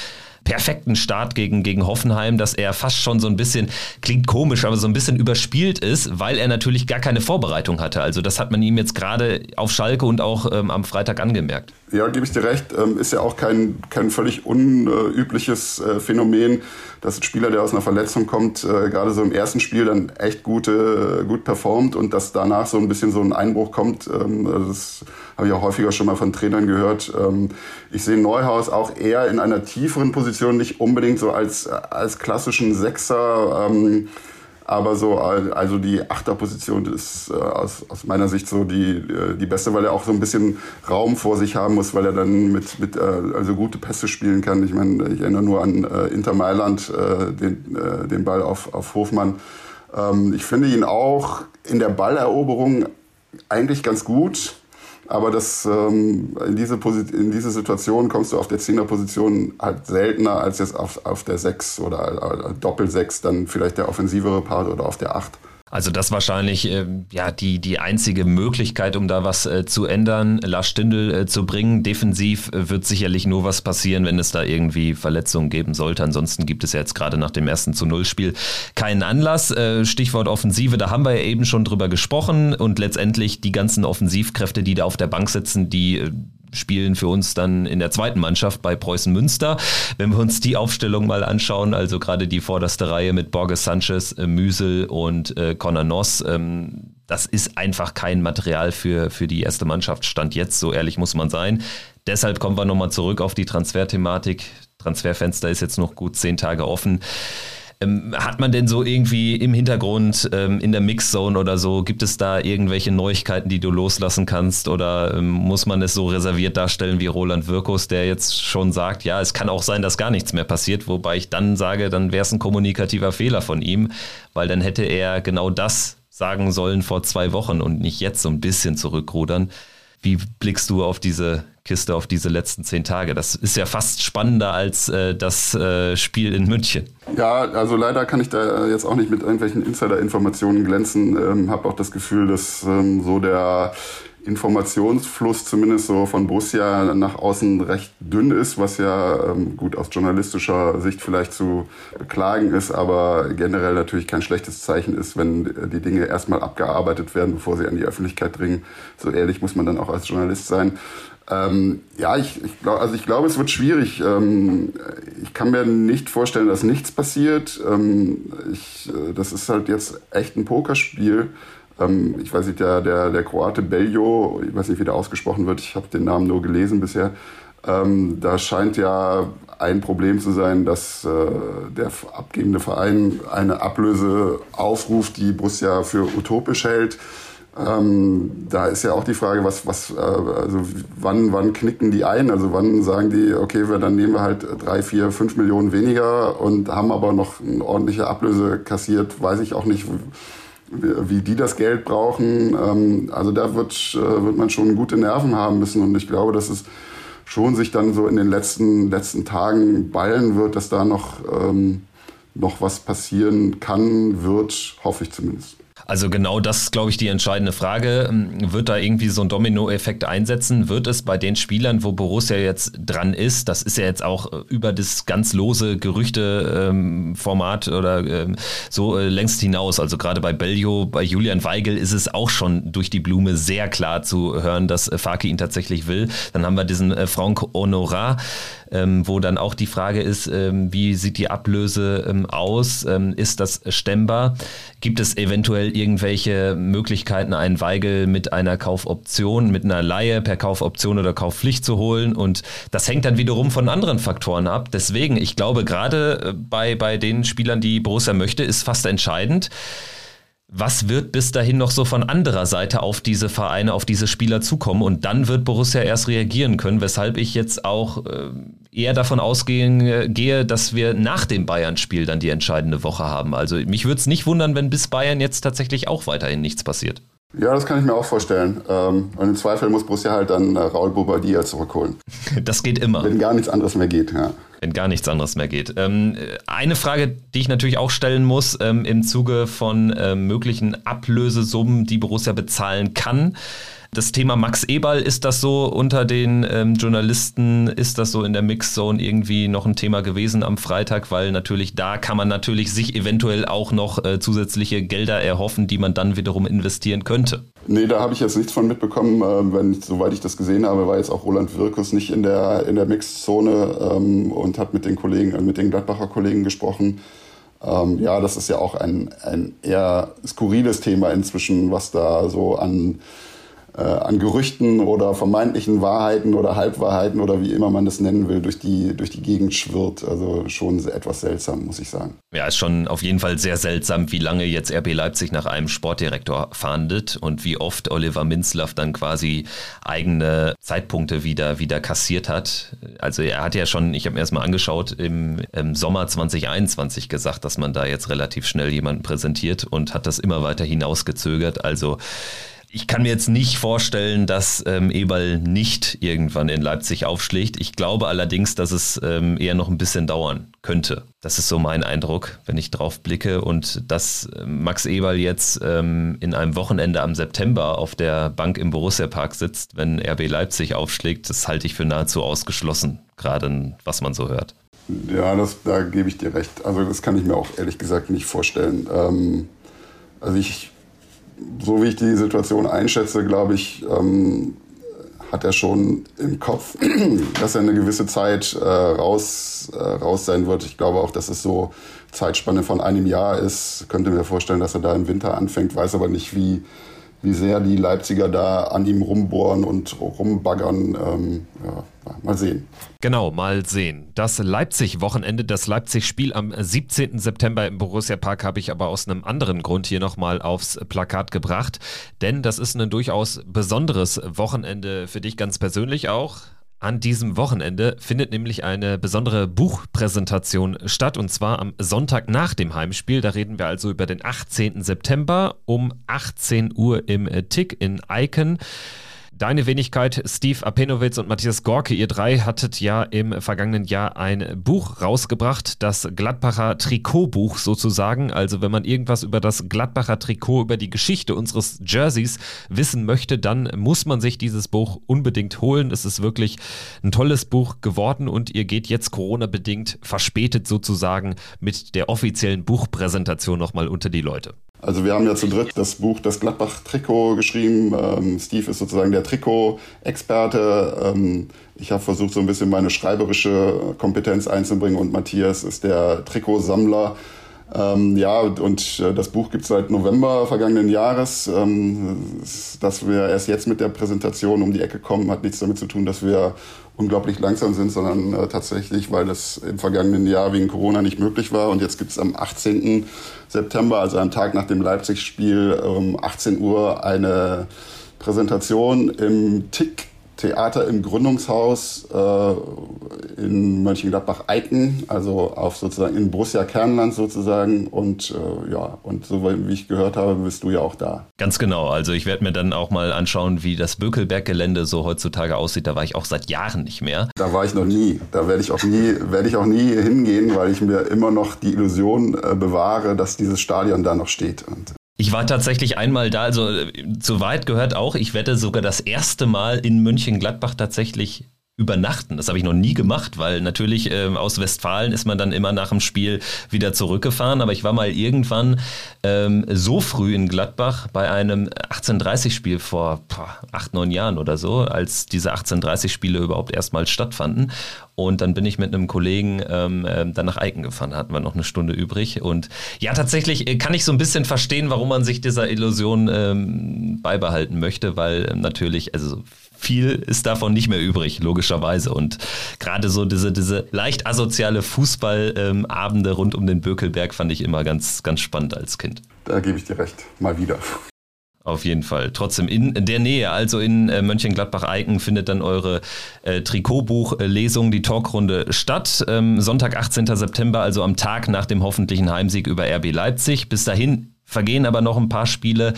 perfekten Start gegen, gegen Hoffenheim, dass er fast schon so ein bisschen, klingt komisch, aber so ein bisschen überspielt ist, weil er natürlich gar keine Vorbereitung hatte. Also das hat man ihm jetzt gerade auf Schalke und auch ähm, am Freitag angemerkt. Ja, gebe ich dir recht. Ähm, ist ja auch kein, kein völlig unübliches äh, Phänomen, dass ein Spieler, der aus einer Verletzung kommt, äh, gerade so im ersten Spiel dann echt gute, gut performt und dass danach so ein bisschen so ein Einbruch kommt. Ähm, das habe ich auch häufiger schon mal von Trainern gehört. Ähm, ich sehe Neuhaus auch eher in einer tieferen Position, nicht unbedingt so als, als klassischen Sechser. Ähm, aber so, also die Achterposition ist äh, aus, aus meiner Sicht so die, äh, die beste, weil er auch so ein bisschen Raum vor sich haben muss, weil er dann mit, mit äh, also gute Pässe spielen kann. Ich meine, ich erinnere nur an Inter Mailand, den, den Ball auf, auf Hofmann. Ähm, ich finde ihn auch in der Balleroberung eigentlich ganz gut. Aber das, ähm, in, diese in diese Situation kommst du auf der Zehnerposition halt seltener als jetzt auf, auf der 6 oder äh, Doppel-6, dann vielleicht der offensivere Part oder auf der 8. Also das wahrscheinlich äh, ja die die einzige Möglichkeit, um da was äh, zu ändern, Lars Stindl äh, zu bringen. Defensiv äh, wird sicherlich nur was passieren, wenn es da irgendwie Verletzungen geben sollte. Ansonsten gibt es ja jetzt gerade nach dem ersten zu Null Spiel keinen Anlass. Äh, Stichwort Offensive, da haben wir ja eben schon drüber gesprochen und letztendlich die ganzen Offensivkräfte, die da auf der Bank sitzen, die äh, spielen für uns dann in der zweiten Mannschaft bei Preußen Münster. Wenn wir uns die Aufstellung mal anschauen, also gerade die vorderste Reihe mit Borges Sanchez, äh, Müsel und äh, Conor Noss, ähm, das ist einfach kein Material für, für die erste Mannschaft. Stand jetzt, so ehrlich muss man sein. Deshalb kommen wir nochmal zurück auf die Transferthematik. Transferfenster ist jetzt noch gut zehn Tage offen. Ähm, hat man denn so irgendwie im Hintergrund, ähm, in der Mixzone oder so, gibt es da irgendwelche Neuigkeiten, die du loslassen kannst? Oder ähm, muss man es so reserviert darstellen wie Roland Wirkus, der jetzt schon sagt, ja, es kann auch sein, dass gar nichts mehr passiert, wobei ich dann sage, dann wäre es ein kommunikativer Fehler von ihm, weil dann hätte er genau das sagen sollen vor zwei Wochen und nicht jetzt so ein bisschen zurückrudern. Wie blickst du auf diese Kiste, auf diese letzten zehn Tage? Das ist ja fast spannender als äh, das äh, Spiel in München. Ja, also leider kann ich da jetzt auch nicht mit irgendwelchen Insider-Informationen glänzen. Ähm, Habe auch das Gefühl, dass ähm, so der Informationsfluss zumindest so von Borussia nach außen recht dünn ist, was ja ähm, gut aus journalistischer Sicht vielleicht zu beklagen ist, aber generell natürlich kein schlechtes Zeichen ist, wenn die Dinge erstmal abgearbeitet werden, bevor sie an die Öffentlichkeit dringen. So ehrlich muss man dann auch als Journalist sein. Ähm, ja, ich, ich glaube, also ich glaube, es wird schwierig. Ähm, ich kann mir nicht vorstellen, dass nichts passiert. Ähm, ich, äh, das ist halt jetzt echt ein Pokerspiel. Ähm, ich weiß nicht, der, der, der Kroate Beljo, ich weiß nicht, wie der ausgesprochen wird, ich habe den Namen nur gelesen bisher. Ähm, da scheint ja ein Problem zu sein, dass äh, der abgebende Verein eine Ablöse aufruft, die Borussia für utopisch hält. Ähm, da ist ja auch die Frage, was, was, äh, also wann, wann knicken die ein? Also wann sagen die, okay, wir, dann nehmen wir halt drei, vier, fünf Millionen weniger und haben aber noch eine ordentliche Ablöse kassiert, weiß ich auch nicht wie die das Geld brauchen. Ähm, also da wird, äh, wird man schon gute Nerven haben müssen und ich glaube, dass es schon sich dann so in den letzten, letzten Tagen ballen wird, dass da noch, ähm, noch was passieren kann, wird, hoffe ich zumindest. Also genau das ist, glaube ich, die entscheidende Frage. Ähm, wird da irgendwie so ein Dominoeffekt einsetzen? Wird es bei den Spielern, wo Borussia jetzt dran ist, das ist ja jetzt auch äh, über das ganz lose Gerüchte-Format ähm, oder ähm, so äh, längst hinaus. Also gerade bei Bellio, bei Julian Weigel ist es auch schon durch die Blume sehr klar zu hören, dass äh, Faki ihn tatsächlich will. Dann haben wir diesen Franck Honorat, wo dann auch die Frage ist, wie sieht die Ablöse aus? ist das stemmbar? Gibt es eventuell irgendwelche Möglichkeiten, einen Weigel mit einer Kaufoption, mit einer Laie per Kaufoption oder Kaufpflicht zu holen. Und das hängt dann wiederum von anderen Faktoren ab. Deswegen, ich glaube, gerade äh, bei, bei den Spielern, die Borussia möchte, ist fast entscheidend, was wird bis dahin noch so von anderer Seite auf diese Vereine, auf diese Spieler zukommen? Und dann wird Borussia erst reagieren können, weshalb ich jetzt auch äh, eher davon ausgehen äh, gehe, dass wir nach dem Bayern-Spiel dann die entscheidende Woche haben. Also mich würde es nicht wundern, wenn bis Bayern jetzt tatsächlich auch weiterhin nichts passiert. Ja, das kann ich mir auch vorstellen. Ähm, und im Zweifel muss Borussia halt dann äh, Raul Bobadilla zurückholen. Das geht immer. Wenn gar nichts anderes mehr geht, ja. Wenn gar nichts anderes mehr geht. Ähm, eine Frage, die ich natürlich auch stellen muss ähm, im Zuge von möglichen Ablösesummen, die Borussia bezahlen kann. Das Thema Max Eberl, ist das so unter den ähm, Journalisten, ist das so in der Mixzone irgendwie noch ein Thema gewesen am Freitag, weil natürlich da kann man natürlich sich eventuell auch noch äh, zusätzliche Gelder erhoffen, die man dann wiederum investieren könnte. Nee, da habe ich jetzt nichts von mitbekommen. Äh, wenn, soweit ich das gesehen habe, war jetzt auch Roland Wirkus nicht in der, in der Mixzone ähm, und hat mit den Kollegen, äh, mit den Gladbacher Kollegen gesprochen. Ähm, ja, das ist ja auch ein, ein eher skurriles Thema inzwischen, was da so an äh, an Gerüchten oder vermeintlichen Wahrheiten oder Halbwahrheiten oder wie immer man das nennen will, durch die, durch die Gegend schwirrt. Also schon etwas seltsam, muss ich sagen. Ja, ist schon auf jeden Fall sehr seltsam, wie lange jetzt RB Leipzig nach einem Sportdirektor fahndet und wie oft Oliver Minzlaff dann quasi eigene Zeitpunkte wieder, wieder kassiert hat. Also er hat ja schon, ich habe mir erstmal angeschaut, im, im Sommer 2021 gesagt, dass man da jetzt relativ schnell jemanden präsentiert und hat das immer weiter hinausgezögert. Also ich kann mir jetzt nicht vorstellen, dass ähm, Eberl nicht irgendwann in Leipzig aufschlägt. Ich glaube allerdings, dass es ähm, eher noch ein bisschen dauern könnte. Das ist so mein Eindruck, wenn ich drauf blicke. Und dass ähm, Max Eberl jetzt ähm, in einem Wochenende am September auf der Bank im Borussia Park sitzt, wenn RB Leipzig aufschlägt, das halte ich für nahezu ausgeschlossen, gerade was man so hört. Ja, das, da gebe ich dir recht. Also das kann ich mir auch ehrlich gesagt nicht vorstellen. Ähm, also ich so wie ich die Situation einschätze, glaube ich, ähm, hat er schon im Kopf, dass er eine gewisse Zeit äh, raus, äh, raus sein wird. Ich glaube auch, dass es so Zeitspanne von einem Jahr ist. Könnte mir vorstellen, dass er da im Winter anfängt, weiß aber nicht, wie, wie sehr die Leipziger da an ihm rumbohren und rumbaggern. Ähm, ja, mal sehen. Genau, mal sehen. Das Leipzig-Wochenende, das Leipzig-Spiel am 17. September im Borussia Park habe ich aber aus einem anderen Grund hier nochmal aufs Plakat gebracht. Denn das ist ein durchaus besonderes Wochenende für dich ganz persönlich auch. An diesem Wochenende findet nämlich eine besondere Buchpräsentation statt und zwar am Sonntag nach dem Heimspiel. Da reden wir also über den 18. September um 18 Uhr im Tick in Eiken. Deine Wenigkeit, Steve Apenowitz und Matthias Gorke, ihr drei hattet ja im vergangenen Jahr ein Buch rausgebracht, das Gladbacher Trikotbuch sozusagen. Also wenn man irgendwas über das Gladbacher Trikot, über die Geschichte unseres Jerseys wissen möchte, dann muss man sich dieses Buch unbedingt holen. Es ist wirklich ein tolles Buch geworden und ihr geht jetzt Corona-bedingt verspätet sozusagen mit der offiziellen Buchpräsentation nochmal unter die Leute. Also wir haben ja zu dritt das Buch Das Gladbach-Trikot geschrieben. Ähm, Steve ist sozusagen der Trikot-Experte. Ähm, ich habe versucht, so ein bisschen meine schreiberische Kompetenz einzubringen und Matthias ist der Trikotsammler. Ähm, ja, und äh, das Buch gibt es seit November vergangenen Jahres. Ähm, dass wir erst jetzt mit der Präsentation um die Ecke kommen, hat nichts damit zu tun, dass wir unglaublich langsam sind, sondern äh, tatsächlich, weil das im vergangenen Jahr wegen Corona nicht möglich war. Und jetzt gibt es am 18. September, also am Tag nach dem Leipzig-Spiel, um 18 Uhr eine Präsentation im TIC Theater im Gründungshaus äh, in Mönchengladbach-Eiken, also auf sozusagen in Borussia Kernland sozusagen. Und äh, ja, und so wie ich gehört habe, bist du ja auch da. Ganz genau. Also ich werde mir dann auch mal anschauen, wie das Bökelberg-Gelände so heutzutage aussieht. Da war ich auch seit Jahren nicht mehr. Da war ich noch nie. Da werde ich auch nie, werde ich auch nie hingehen, weil ich mir immer noch die Illusion äh, bewahre, dass dieses Stadion da noch steht. Und ich war tatsächlich einmal da, also zu weit gehört auch, ich wette sogar das erste Mal in München-Gladbach tatsächlich übernachten. Das habe ich noch nie gemacht, weil natürlich äh, aus Westfalen ist man dann immer nach dem Spiel wieder zurückgefahren. Aber ich war mal irgendwann ähm, so früh in Gladbach bei einem 1830-Spiel vor boah, acht, neun Jahren oder so, als diese 1830-Spiele überhaupt erstmal stattfanden. Und dann bin ich mit einem Kollegen ähm, äh, dann nach Eiken gefahren, hatten wir noch eine Stunde übrig. Und ja, tatsächlich äh, kann ich so ein bisschen verstehen, warum man sich dieser Illusion ähm, beibehalten möchte, weil ähm, natürlich, also viel ist davon nicht mehr übrig, logischerweise. Und gerade so diese, diese leicht asoziale Fußballabende rund um den Bökelberg fand ich immer ganz, ganz spannend als Kind. Da gebe ich dir recht, mal wieder. Auf jeden Fall. Trotzdem in der Nähe, also in äh, Mönchengladbach-Eiken, findet dann eure äh, Trikotbuch-Lesung, die Talkrunde statt. Ähm, Sonntag, 18. September, also am Tag nach dem hoffentlichen Heimsieg über RB Leipzig. Bis dahin vergehen aber noch ein paar Spiele.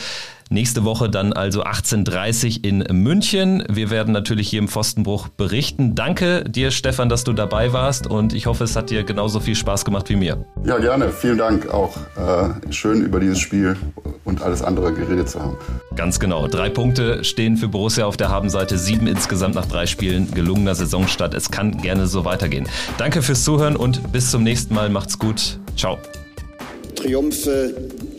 Nächste Woche dann also 18.30 in München. Wir werden natürlich hier im Pfostenbruch berichten. Danke dir, Stefan, dass du dabei warst und ich hoffe, es hat dir genauso viel Spaß gemacht wie mir. Ja, gerne. Vielen Dank auch. Äh, schön über dieses Spiel und alles andere geredet zu haben. Ganz genau. Drei Punkte stehen für Borussia auf der Habenseite, sieben insgesamt nach drei Spielen. Gelungener Saisonstart. Es kann gerne so weitergehen. Danke fürs Zuhören und bis zum nächsten Mal. Macht's gut. Ciao. Triumphe,